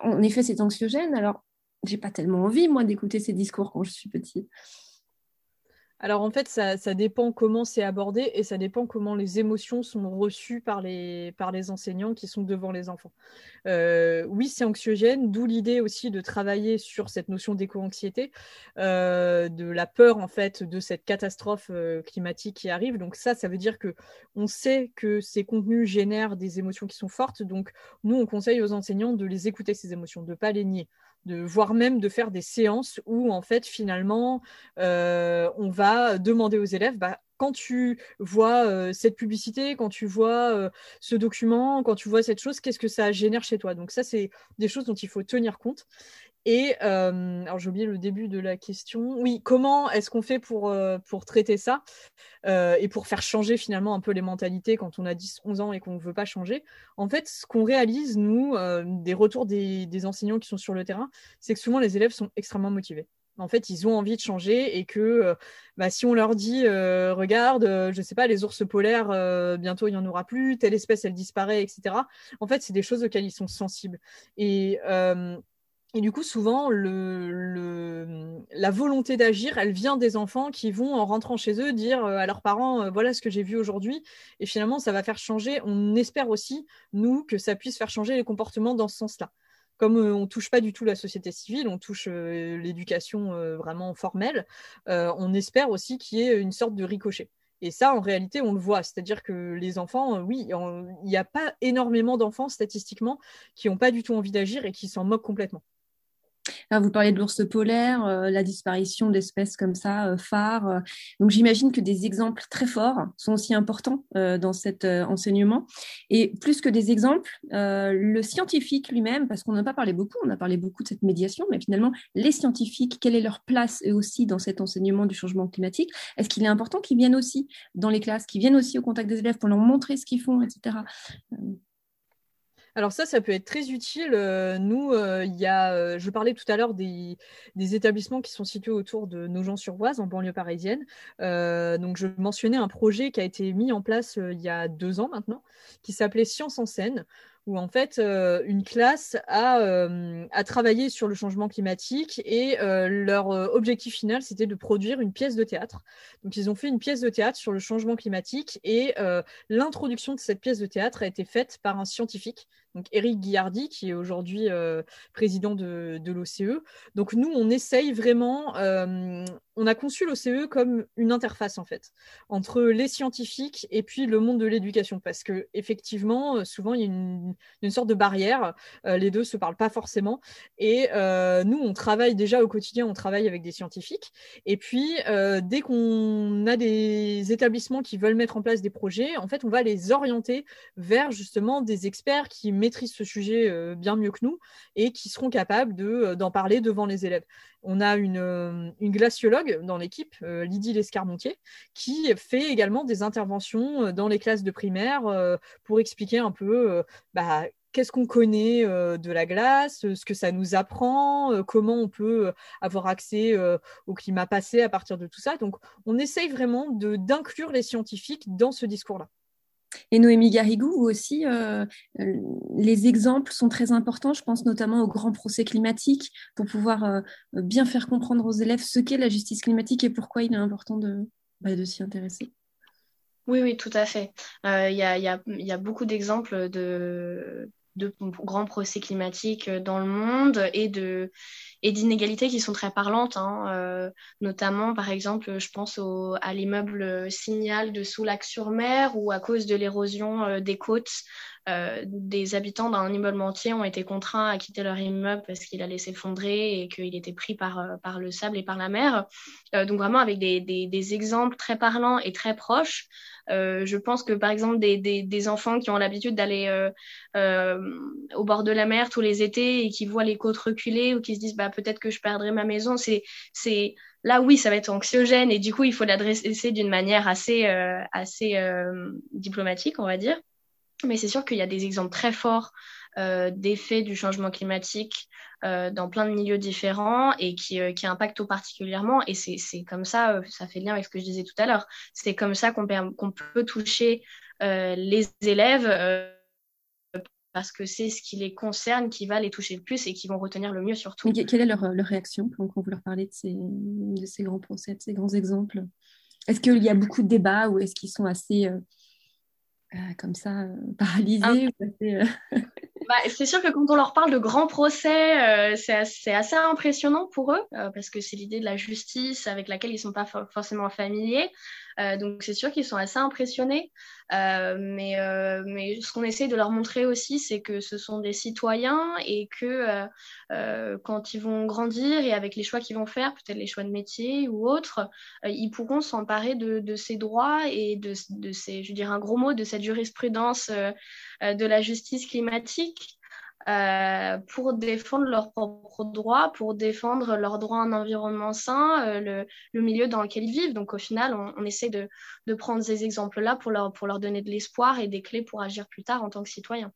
En effet, c'est anxiogène. Alors, j'ai pas tellement envie, moi, d'écouter ces discours quand je suis petit. Alors en fait, ça, dépend comment c'est abordé et ça dépend comment les émotions sont reçues par les, enseignants qui sont devant les enfants. Euh, oui, c'est anxiogène, d'où l'idée aussi de travailler sur cette notion d'éco-anxiété, euh, de la peur en fait de cette catastrophe euh, climatique qui arrive. Donc ça, ça veut dire que on sait que ces contenus génèrent des émotions qui sont fortes. Donc nous, on conseille aux enseignants de les écouter ces émotions, de pas les nier de voire même de faire des séances où en fait finalement euh, on va demander aux élèves bah, quand tu vois euh, cette publicité, quand tu vois euh, ce document, quand tu vois cette chose, qu'est-ce que ça génère chez toi? Donc ça, c'est des choses dont il faut tenir compte. Et euh, alors j'ai oublié le début de la question. Oui, comment est-ce qu'on fait pour, euh, pour traiter ça euh, et pour faire changer finalement un peu les mentalités quand on a 10, 11 ans et qu'on ne veut pas changer? En fait, ce qu'on réalise, nous, euh, des retours des, enseignants qui sont sur le terrain, c'est que souvent les élèves sont extrêmement motivés. En fait, ils ont envie de changer et que bah, si on leur dit, regarde, je sais pas, les ours polaires, bientôt il n'y en aura plus, telle espèce elle disparaît, etc. En fait, c'est des choses auxquelles ils sont sensibles. Et et du coup, souvent, la volonté d'agir, elle vient des enfants qui vont, en rentrant chez eux, dire euh, à leurs parents, euh, voilà ce que j'ai vu aujourd'hui. Et finalement, ça va faire changer. On espère aussi, nous, que ça puisse faire changer les comportements dans ce sens-là. Comme euh, on ne touche pas du tout la société civile, on touche l'éducation vraiment formelle, on espère aussi qu'il y ait une sorte de ricochet. Et ça, en réalité, on le voit. C'est-à-dire que les enfants, oui, il n'y a pas énormément d'enfants statistiquement qui n'ont pas du tout envie d'agir et qui s'en moquent complètement. Vous parlez de l'ours polaire, la disparition d'espèces comme ça, phares. Donc j'imagine que des exemples très forts sont aussi importants dans cet enseignement. Et plus que des exemples, le scientifique lui-même, parce qu'on n'a pas parlé beaucoup, on a parlé beaucoup de cette médiation, mais finalement, les scientifiques, quelle est leur place eux aussi dans cet enseignement du changement climatique? Est-ce qu'il est important qu'ils viennent aussi dans les classes, qu'ils viennent aussi au contact des élèves pour leur montrer ce qu'ils font, etc. Alors ça, ça peut être très utile. Euh, nous, euh, il y a, euh, je parlais tout à l'heure des, établissements qui sont situés autour de Nogent-sur-Oise, en banlieue parisienne. donc je mentionnais un projet qui a été mis en place il y a deux ans maintenant, qui s'appelait Science en scène, où en fait euh, une classe a, euh, a, travaillé sur le changement climatique et euh, leur objectif final c'était de produire une pièce de théâtre. Donc ils ont fait une pièce de théâtre sur le changement climatique et l'introduction de cette pièce de théâtre a été faite par un scientifique, donc Eric Guillardi qui est aujourd'hui président de, de l'OCE. Donc nous on essaye vraiment on a conçu l'OCE comme une interface en fait entre les scientifiques et puis le monde de l'éducation. Parce que effectivement souvent il y a une, sorte de barrière euh, les deux se parlent pas forcément. Et euh, nous on travaille déjà au quotidien on travaille avec des scientifiques. Et puis euh, dès qu'on a des établissements qui veulent mettre en place des projets en fait on va les orienter vers justement des experts qui maîtrisent ce sujet bien mieux que nous et qui seront capables de d'en parler devant les élèves on a une, une glaciologue dans l'équipe, euh, Lydie Lescarmontier, qui fait également des interventions euh, dans les classes de primaire euh, pour expliquer un peu bah, qu'est-ce qu'on connaît de la glace, ce que ça nous apprend, comment on peut avoir accès au climat passé à partir de tout ça. Donc, on essaye vraiment d'inclure les scientifiques dans ce discours-là. Et Noémie Garrigou, vous aussi, euh, euh, les exemples sont très importants. Je pense notamment au grand procès climatique pour pouvoir euh, bien faire comprendre aux élèves ce qu'est la justice climatique et pourquoi il est important de, bah, s'y intéresser. Oui, oui, tout à fait. Il y, a, beaucoup d'exemples de, de grands procès climatiques dans le monde et de et d'inégalités qui sont très parlantes, hein, euh, notamment par exemple, je pense au, à l'immeuble Signal de Soulac-sur-Mer où à cause de l'érosion euh, des côtes, euh, des habitants d'un immeuble entier ont été contraints à quitter leur immeuble parce qu'il allait s'effondrer et qu'il était pris par, par le sable et par la mer. donc vraiment avec des, des, des exemples très parlants et très proches. Euh, je pense que par exemple des, des, enfants qui ont l'habitude d'aller euh, euh, au bord de la mer tous les étés et qui voient les côtes reculer ou qui se disent bah peut-être que je perdrai ma maison, c'est c'est là oui ça va être anxiogène et du coup il faut l'adresser d'une manière assez assez diplomatique on va dire. Mais c'est sûr qu'il y a des exemples très forts euh, d'effets du changement climatique euh, dans plein de milieux différents et qui, euh, qui impactent tout particulièrement. Et c'est comme ça, ça fait lien avec ce que je disais tout à l'heure, c'est comme ça qu'on qu'on peut toucher les élèves parce que c'est ce qui les concerne qui va les toucher le plus et qui vont retenir le mieux surtout. quelle est leur, leur réaction quand, vous leur parlez de ces, de ces grands procès, de ces grands exemples? Est-ce qu'il y a beaucoup de débats ou est-ce qu'ils sont assez comme ça paralysés Bah, c'est sûr que quand on leur parle de grands procès, euh, c'est assez, assez, impressionnant pour eux, euh, parce que c'est l'idée de la justice avec laquelle ils ne sont pas forcément familiers. Euh, donc c'est sûr qu'ils sont assez impressionnés. Euh, mais, euh, mais ce qu'on essaie de leur montrer aussi, c'est que ce sont des citoyens et que quand ils vont grandir et avec les choix qu'ils vont faire, peut-être les choix de métier ou autres, ils pourront s'emparer de, de, ces droits et de, de ces, je veux dire un gros mot, de cette jurisprudence de la justice climatique euh, pour défendre leurs propres droits, pour défendre leurs droits à un environnement sain, euh, le, milieu dans lequel ils vivent. Donc au final, on, essaie de, de, prendre ces exemples-là pour leur, pour leur donner de l'espoir et des clés pour agir plus tard en tant que citoyen.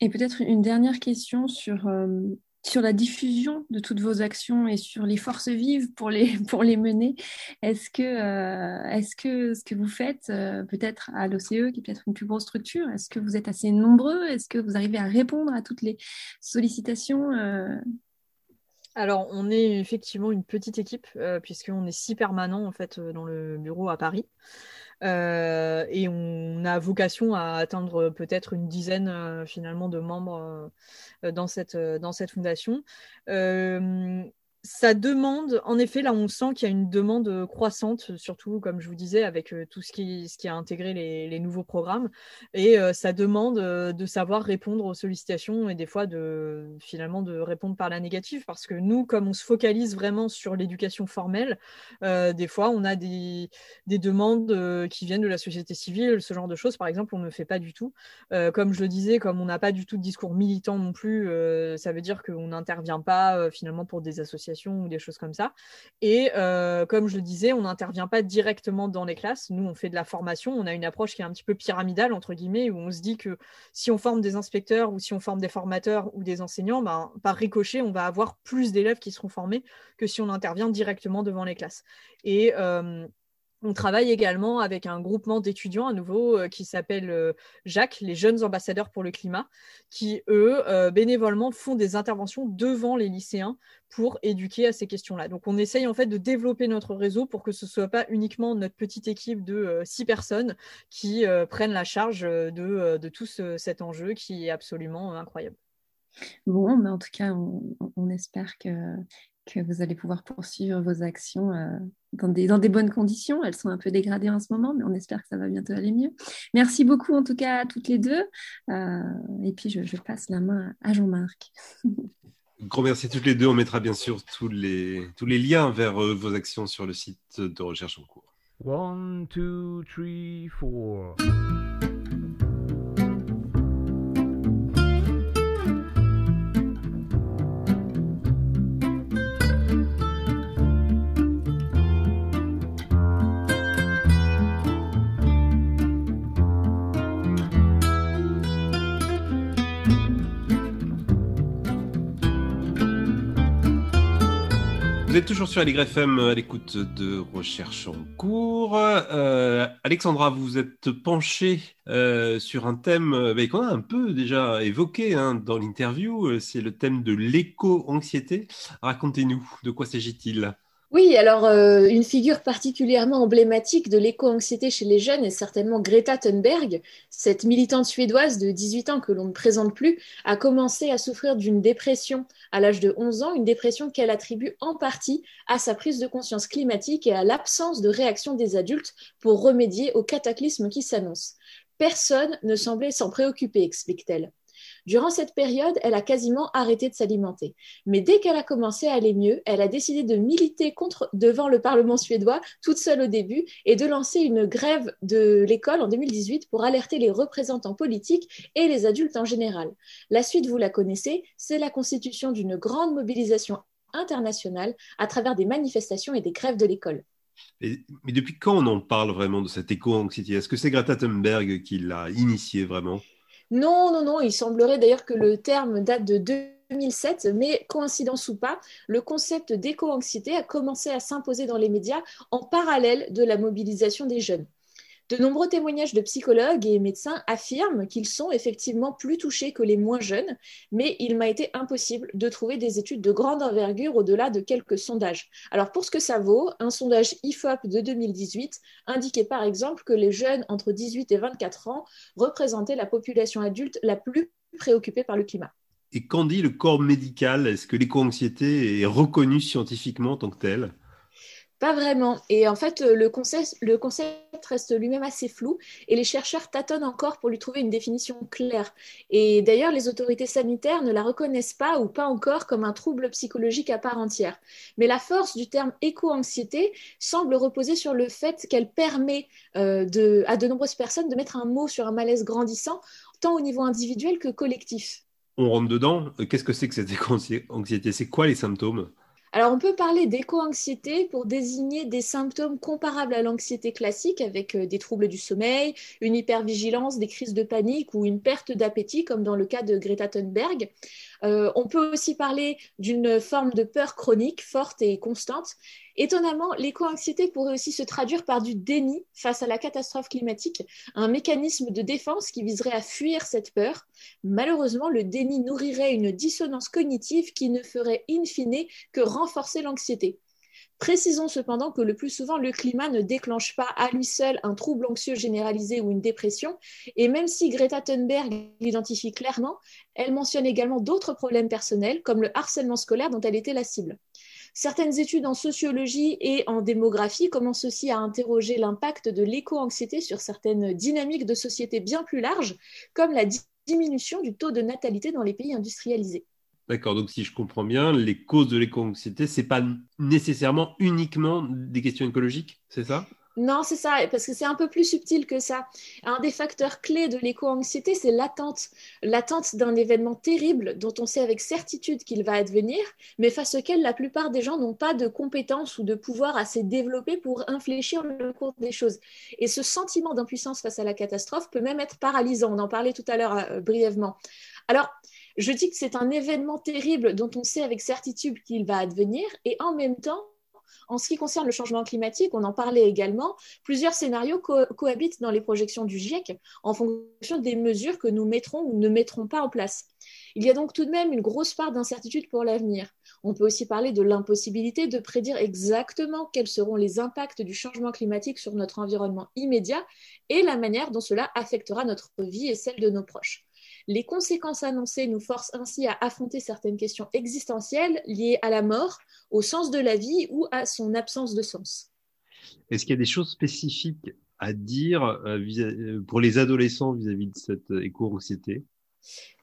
Et peut-être une dernière question sur euh, sur la diffusion de toutes vos actions et sur les forces vives pour les, pour les mener. Est-ce que, euh, est-ce que ce que vous faites, euh, peut-être à l'OCE, qui est peut-être une plus grosse structure, est-ce que vous êtes assez nombreux? Est-ce que vous arrivez à répondre à toutes les sollicitations euh? Alors, on est effectivement une petite équipe, puisqu'on est six permanents en fait dans le bureau à Paris. et on a vocation à atteindre peut-être une dizaine finalement de membres dans cette fondation. Euh, ça demande, en effet, là on sent qu'il y a une demande croissante, surtout comme je vous disais, avec euh, tout ce qui, ce qui a intégré les, les nouveaux programmes. Et euh, ça demande euh, de savoir répondre aux sollicitations et des fois de finalement de répondre par la négative. Parce que nous, comme on se focalise vraiment sur l'éducation formelle, des fois on a des, des demandes qui viennent de la société civile, ce genre de choses, par exemple, on ne fait pas du tout. comme je le disais, comme on n'a pas du tout de discours militant non plus, ça veut dire qu'on n'intervient pas finalement pour des associations ou des choses comme ça. Et euh, comme je le disais, on n'intervient pas directement dans les classes. Nous, on fait de la formation. On a une approche qui est un petit peu pyramidale, entre guillemets, où on se dit que si on forme des inspecteurs ou si on forme des formateurs ou des enseignants, ben, par ricochet, on va avoir plus d'élèves qui seront formés que si on intervient directement devant les classes. Et euh, on travaille également avec un groupement d'étudiants à nouveau euh, qui s'appelle euh, Jacques, les jeunes ambassadeurs pour le climat, qui eux euh, bénévolement font des interventions devant les lycéens pour éduquer à ces questions-là. Donc on essaye en fait de développer notre réseau pour que ce soit pas uniquement notre petite équipe de six personnes qui prennent la charge de tout cet enjeu qui est absolument incroyable. Bon, mais en tout cas, on espère que que vous allez pouvoir poursuivre vos actions euh, dans, des, dans des bonnes conditions. Elles sont un peu dégradées en ce moment, mais on espère que ça va bientôt aller mieux. Merci beaucoup en tout cas à toutes les deux. Euh, et puis je, passe la main à Jean-Marc. Grand merci à toutes les deux. On mettra bien sûr tous les, tous les liens vers euh, vos actions sur le site de recherche en cours. One, two, three, four. Toujours sur FM à l'écoute de Recherche en cours. Euh, Alexandra, vous êtes penchée euh, sur un thème euh, qu'on a un peu déjà évoqué hein, dans l'interview. C'est le thème de l'éco-anxiété. Racontez-nous, de quoi s'agit-il? Oui, alors euh, une figure particulièrement emblématique de l'éco-anxiété chez les jeunes est certainement Greta Thunberg. Cette militante suédoise de 18 ans que l'on ne présente plus a commencé à souffrir d'une dépression à l'âge de 11 ans, une dépression qu'elle attribue en partie à sa prise de conscience climatique et à l'absence de réaction des adultes pour remédier au cataclysme qui s'annonce. Personne ne semblait s'en préoccuper, explique-t-elle. Durant cette période, elle a quasiment arrêté de s'alimenter. Mais dès qu'elle a commencé à aller mieux, elle a décidé de militer contre, devant le Parlement suédois, toute seule au début, et de lancer une grève de l'école en 2018 pour alerter les représentants politiques et les adultes en général. La suite, vous la connaissez, c'est la constitution d'une grande mobilisation internationale à travers des manifestations et des grèves de l'école. mais depuis quand on en parle vraiment de cette éco-anxiété? Est-ce que c'est Greta Thunberg qui l'a initié vraiment? Non, non, non, il semblerait d'ailleurs que le terme date de 2007, mais coïncidence ou pas, le concept d'éco-anxiété a commencé à s'imposer dans les médias en parallèle de la mobilisation des jeunes. De nombreux témoignages de psychologues et médecins affirment qu'ils sont effectivement plus touchés que les moins jeunes, mais il m'a été impossible de trouver des études de grande envergure au-delà de quelques sondages. Alors pour ce que ça vaut, un sondage IFOP de 2018 indiquait par exemple que les jeunes entre 18 et 24 ans représentaient la population adulte la plus préoccupée par le climat. Et qu'en dit le corps médical? Est-ce que l'éco-anxiété est reconnue scientifiquement en tant que telle? Pas vraiment. Et en fait, le concept, le concept reste lui-même assez flou et les chercheurs tâtonnent encore pour lui trouver une définition claire. Et d'ailleurs, les autorités sanitaires ne la reconnaissent pas ou pas encore comme un trouble psychologique à part entière. Mais la force du terme éco-anxiété semble reposer sur le fait qu'elle permet euh, à de nombreuses personnes de mettre un mot sur un malaise grandissant, tant au niveau individuel que collectif. On rentre dedans. Qu'est-ce que c'est que cette éco-anxiété C'est quoi les symptômes? Alors, on peut parler d'éco-anxiété pour désigner des symptômes comparables à l'anxiété classique avec euh, des troubles du sommeil, une hypervigilance, des crises de panique ou une perte d'appétit, comme dans le cas de Greta Thunberg. Euh, on peut aussi parler d'une forme de peur chronique, forte et constante. Étonnamment, l'éco-anxiété pourrait aussi se traduire par du déni face à la catastrophe climatique, un mécanisme de défense qui viserait à fuir cette peur. Malheureusement, le déni nourrirait une dissonance cognitive qui ne ferait in fine que renforcer l'anxiété. Précisons cependant que le plus souvent, le climat ne déclenche pas à lui seul un trouble anxieux généralisé ou une dépression, et même si Greta Thunberg l'identifie clairement, elle mentionne également d'autres problèmes personnels, comme le harcèlement scolaire dont elle était la cible. Certaines études en sociologie et en démographie commencent aussi à interroger l'impact de l'éco-anxiété sur certaines dynamiques de société bien plus larges, comme la diminution du taux de natalité dans les pays industrialisés. D'accord, donc si je comprends bien, les causes de l'éco-anxiété, ce n'est pas nécessairement uniquement des questions écologiques, c'est ça? Non, c'est ça, parce que c'est un peu plus subtil que ça. Un des facteurs clés de l'éco-anxiété, c'est l'attente. L'attente d'un événement terrible dont on sait avec certitude qu'il va advenir, mais face auquel la plupart des gens n'ont pas de compétences ou de pouvoir assez développé pour infléchir le cours des choses. Et ce sentiment d'impuissance face à la catastrophe peut même être paralysant. On en parlait tout à l'heure euh, brièvement. Alors, je dis que c'est un événement terrible dont on sait avec certitude qu'il va advenir, et en même temps, en ce qui concerne le changement climatique, on en parlait également, plusieurs scénarios cohabitent dans les projections du GIEC en fonction des mesures que nous mettrons ou ne mettrons pas en place. Il y a donc tout de même une grosse part d'incertitude pour l'avenir. On peut aussi parler de l'impossibilité de prédire exactement quels seront les impacts du changement climatique sur notre environnement immédiat et la manière dont cela affectera notre vie et celle de nos proches. Les conséquences annoncées nous forcent ainsi à affronter certaines questions existentielles liées à la mort, au sens de la vie ou à son absence de sens. Est-ce qu'il y a des choses spécifiques à dire euh, euh, pour les adolescents vis-à-vis de cette euh, éco-anxiété?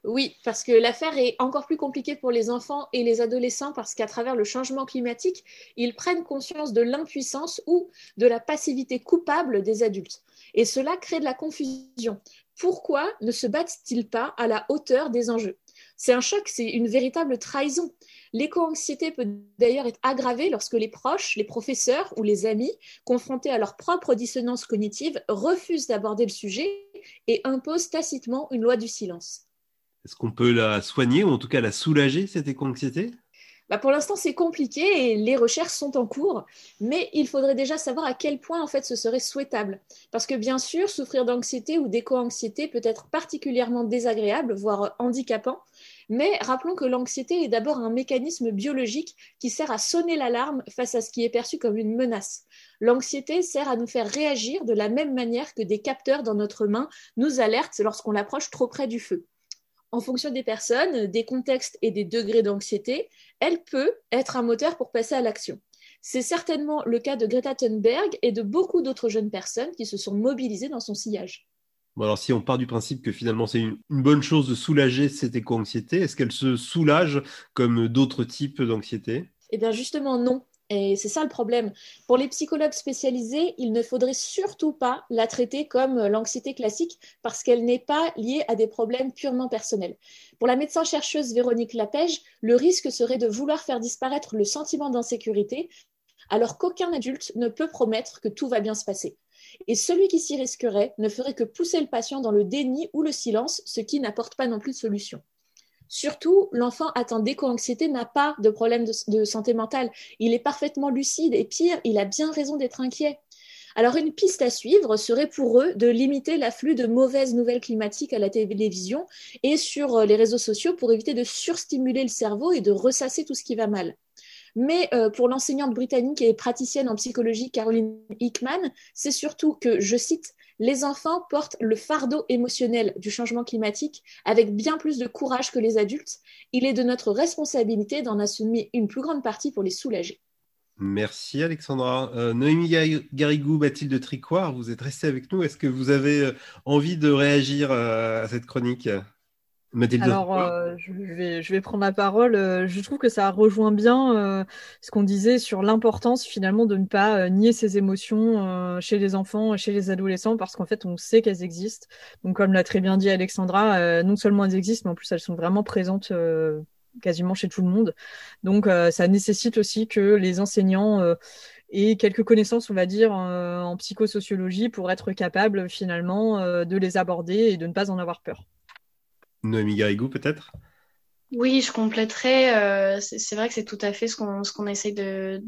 Oui, parce que l'affaire est encore plus compliquée pour les enfants et les adolescents parce qu'à travers le changement climatique, ils prennent conscience de l'impuissance ou de la passivité coupable des adultes. Et cela crée de la confusion pourquoi ne se battent-ils pas à la hauteur des enjeux? C'est un choc, c'est une véritable trahison. L'éco-anxiété peut d'ailleurs être aggravée lorsque les proches, les professeurs ou les amis, confrontés à leur propre dissonance cognitive, refusent d'aborder le sujet et imposent tacitement une loi du silence. Est-ce qu'on peut la soigner ou en tout cas la soulager, cette éco-anxiété? Bah, pour l'instant, c'est compliqué et les recherches sont en cours, mais il faudrait déjà savoir à quel point en fait ce serait souhaitable. Parce que bien sûr, souffrir d'anxiété ou d'éco-anxiété peut être particulièrement désagréable, voire handicapant, mais rappelons que l'anxiété est d'abord un mécanisme biologique qui sert à sonner l'alarme face à ce qui est perçu comme une menace. L'anxiété sert à nous faire réagir de la même manière que des capteurs dans notre main nous alertent lorsqu'on l'approche trop près du feu en fonction des personnes, des contextes et des degrés d'anxiété, elle peut être un moteur pour passer à l'action. C'est certainement le cas de Greta Thunberg et de beaucoup d'autres jeunes personnes qui se sont mobilisées dans son sillage. Bon alors si on part du principe que finalement c'est une, bonne chose de soulager cette éco-anxiété, est-ce qu'elle se soulage comme d'autres types d'anxiété? Eh bien justement non. Et c'est ça le problème. Pour les psychologues spécialisés, il ne faudrait surtout pas la traiter comme l'anxiété classique parce qu'elle n'est pas liée à des problèmes purement personnels. Pour la médecin-chercheuse Véronique Lapège, le risque serait de vouloir faire disparaître le sentiment d'insécurité alors qu'aucun adulte ne peut promettre que tout va bien se passer. Et celui qui s'y risquerait ne ferait que pousser le patient dans le déni ou le silence, ce qui n'apporte pas non plus de solution. Surtout, l'enfant atteint d'éco-anxiété n'a pas de problème de, santé mentale. Il est parfaitement lucide et pire, il a bien raison d'être inquiet. Alors une piste à suivre serait pour eux de limiter l'afflux de mauvaises nouvelles climatiques à la télévision et sur euh, les réseaux sociaux pour éviter de surstimuler le cerveau et de ressasser tout ce qui va mal. Mais euh, pour l'enseignante britannique et praticienne en psychologie Caroline Hickman, c'est surtout que, je cite, les enfants portent le fardeau émotionnel du changement climatique avec bien plus de courage que les adultes. Il est de notre responsabilité d'en assumer une plus grande partie pour les soulager. Merci Alexandra. Euh, Noémie Garigou, Mathilde Tricoire, vous êtes restée avec nous. Est-ce que vous avez euh, envie de réagir euh, à cette chronique? Alors, euh, je, vais, je vais prendre la parole. Euh, je trouve que ça rejoint bien euh, ce qu'on disait sur l'importance finalement de ne pas nier ses émotions chez les enfants, chez les adolescents, parce qu'en fait, on sait qu'elles existent. Donc, comme l'a très bien dit Alexandra, non seulement elles existent, mais en plus, elles sont vraiment présentes quasiment chez tout le monde. Donc, ça nécessite aussi que les enseignants aient quelques connaissances, on va dire, en psychosociologie pour être capables finalement de les aborder et de ne pas en avoir peur. Noémie Garigou, peut-être? Oui, je compléterai. Euh, c'est vrai que c'est tout à fait ce qu'on essaye de,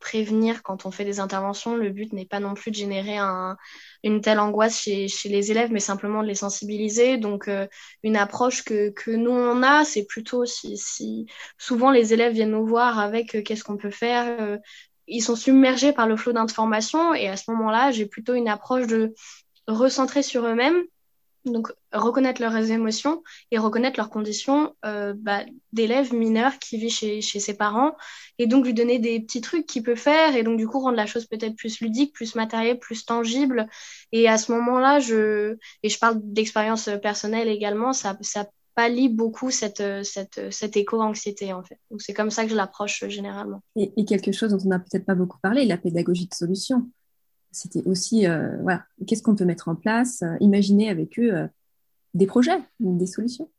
prévenir quand on fait des interventions. Le but n'est pas non plus de générer un, une telle angoisse chez, les élèves, mais simplement de les sensibiliser. Donc, euh, une approche que, nous, on a, c'est plutôt si, si, souvent les élèves viennent nous voir avec euh, qu'est-ce qu'on peut faire. ils sont submergés par le flot d'informations et à ce moment-là, j'ai plutôt une approche de recentrer sur eux-mêmes donc reconnaître leurs émotions et reconnaître leurs conditions euh, bah, d'élèves mineurs qui vit chez, chez ses parents et donc lui donner des petits trucs qu'il peut faire et donc du coup rendre la chose peut-être plus ludique, plus matérielle, plus tangible. Et à ce moment-là, je et je parle d'expérience personnelle également, ça ça pallie beaucoup cette, cette, cette éco-anxiété en fait. Donc c'est comme ça que je l'approche généralement. Et, et, quelque chose dont on n'a peut-être pas beaucoup parlé, la pédagogie de solution c'était aussi, euh, voilà, qu'est-ce qu'on peut mettre en place, euh, imaginer avec eux euh, des projets, des solutions.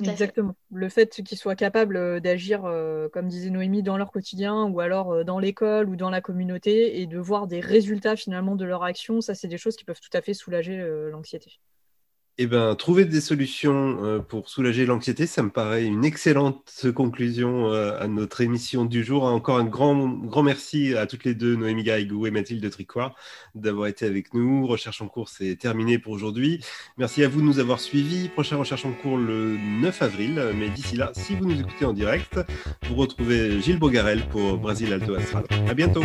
Exactement. Le fait qu'ils soient capables d'agir, comme disait Noémie, dans leur quotidien ou alors dans l'école ou dans la communauté et de voir des résultats finalement de leur action, ça c'est des choses qui peuvent tout à fait soulager l'anxiété. Eh ben, trouver des solutions euh, pour soulager l'anxiété, ça me paraît une excellente conclusion euh, à notre émission du jour. Encore un grand, grand merci à toutes les deux, Noémie Garigou et Mathilde Tricoire, d'avoir été avec nous. Recherche en cours, c'est terminé pour aujourd'hui. Merci à vous de nous avoir suivis. Prochaine recherche en cours le 9 avril. Mais d'ici là, si vous nous écoutez en direct, vous retrouvez Gilles Bogarel pour Brésil Alto Astral. À bientôt.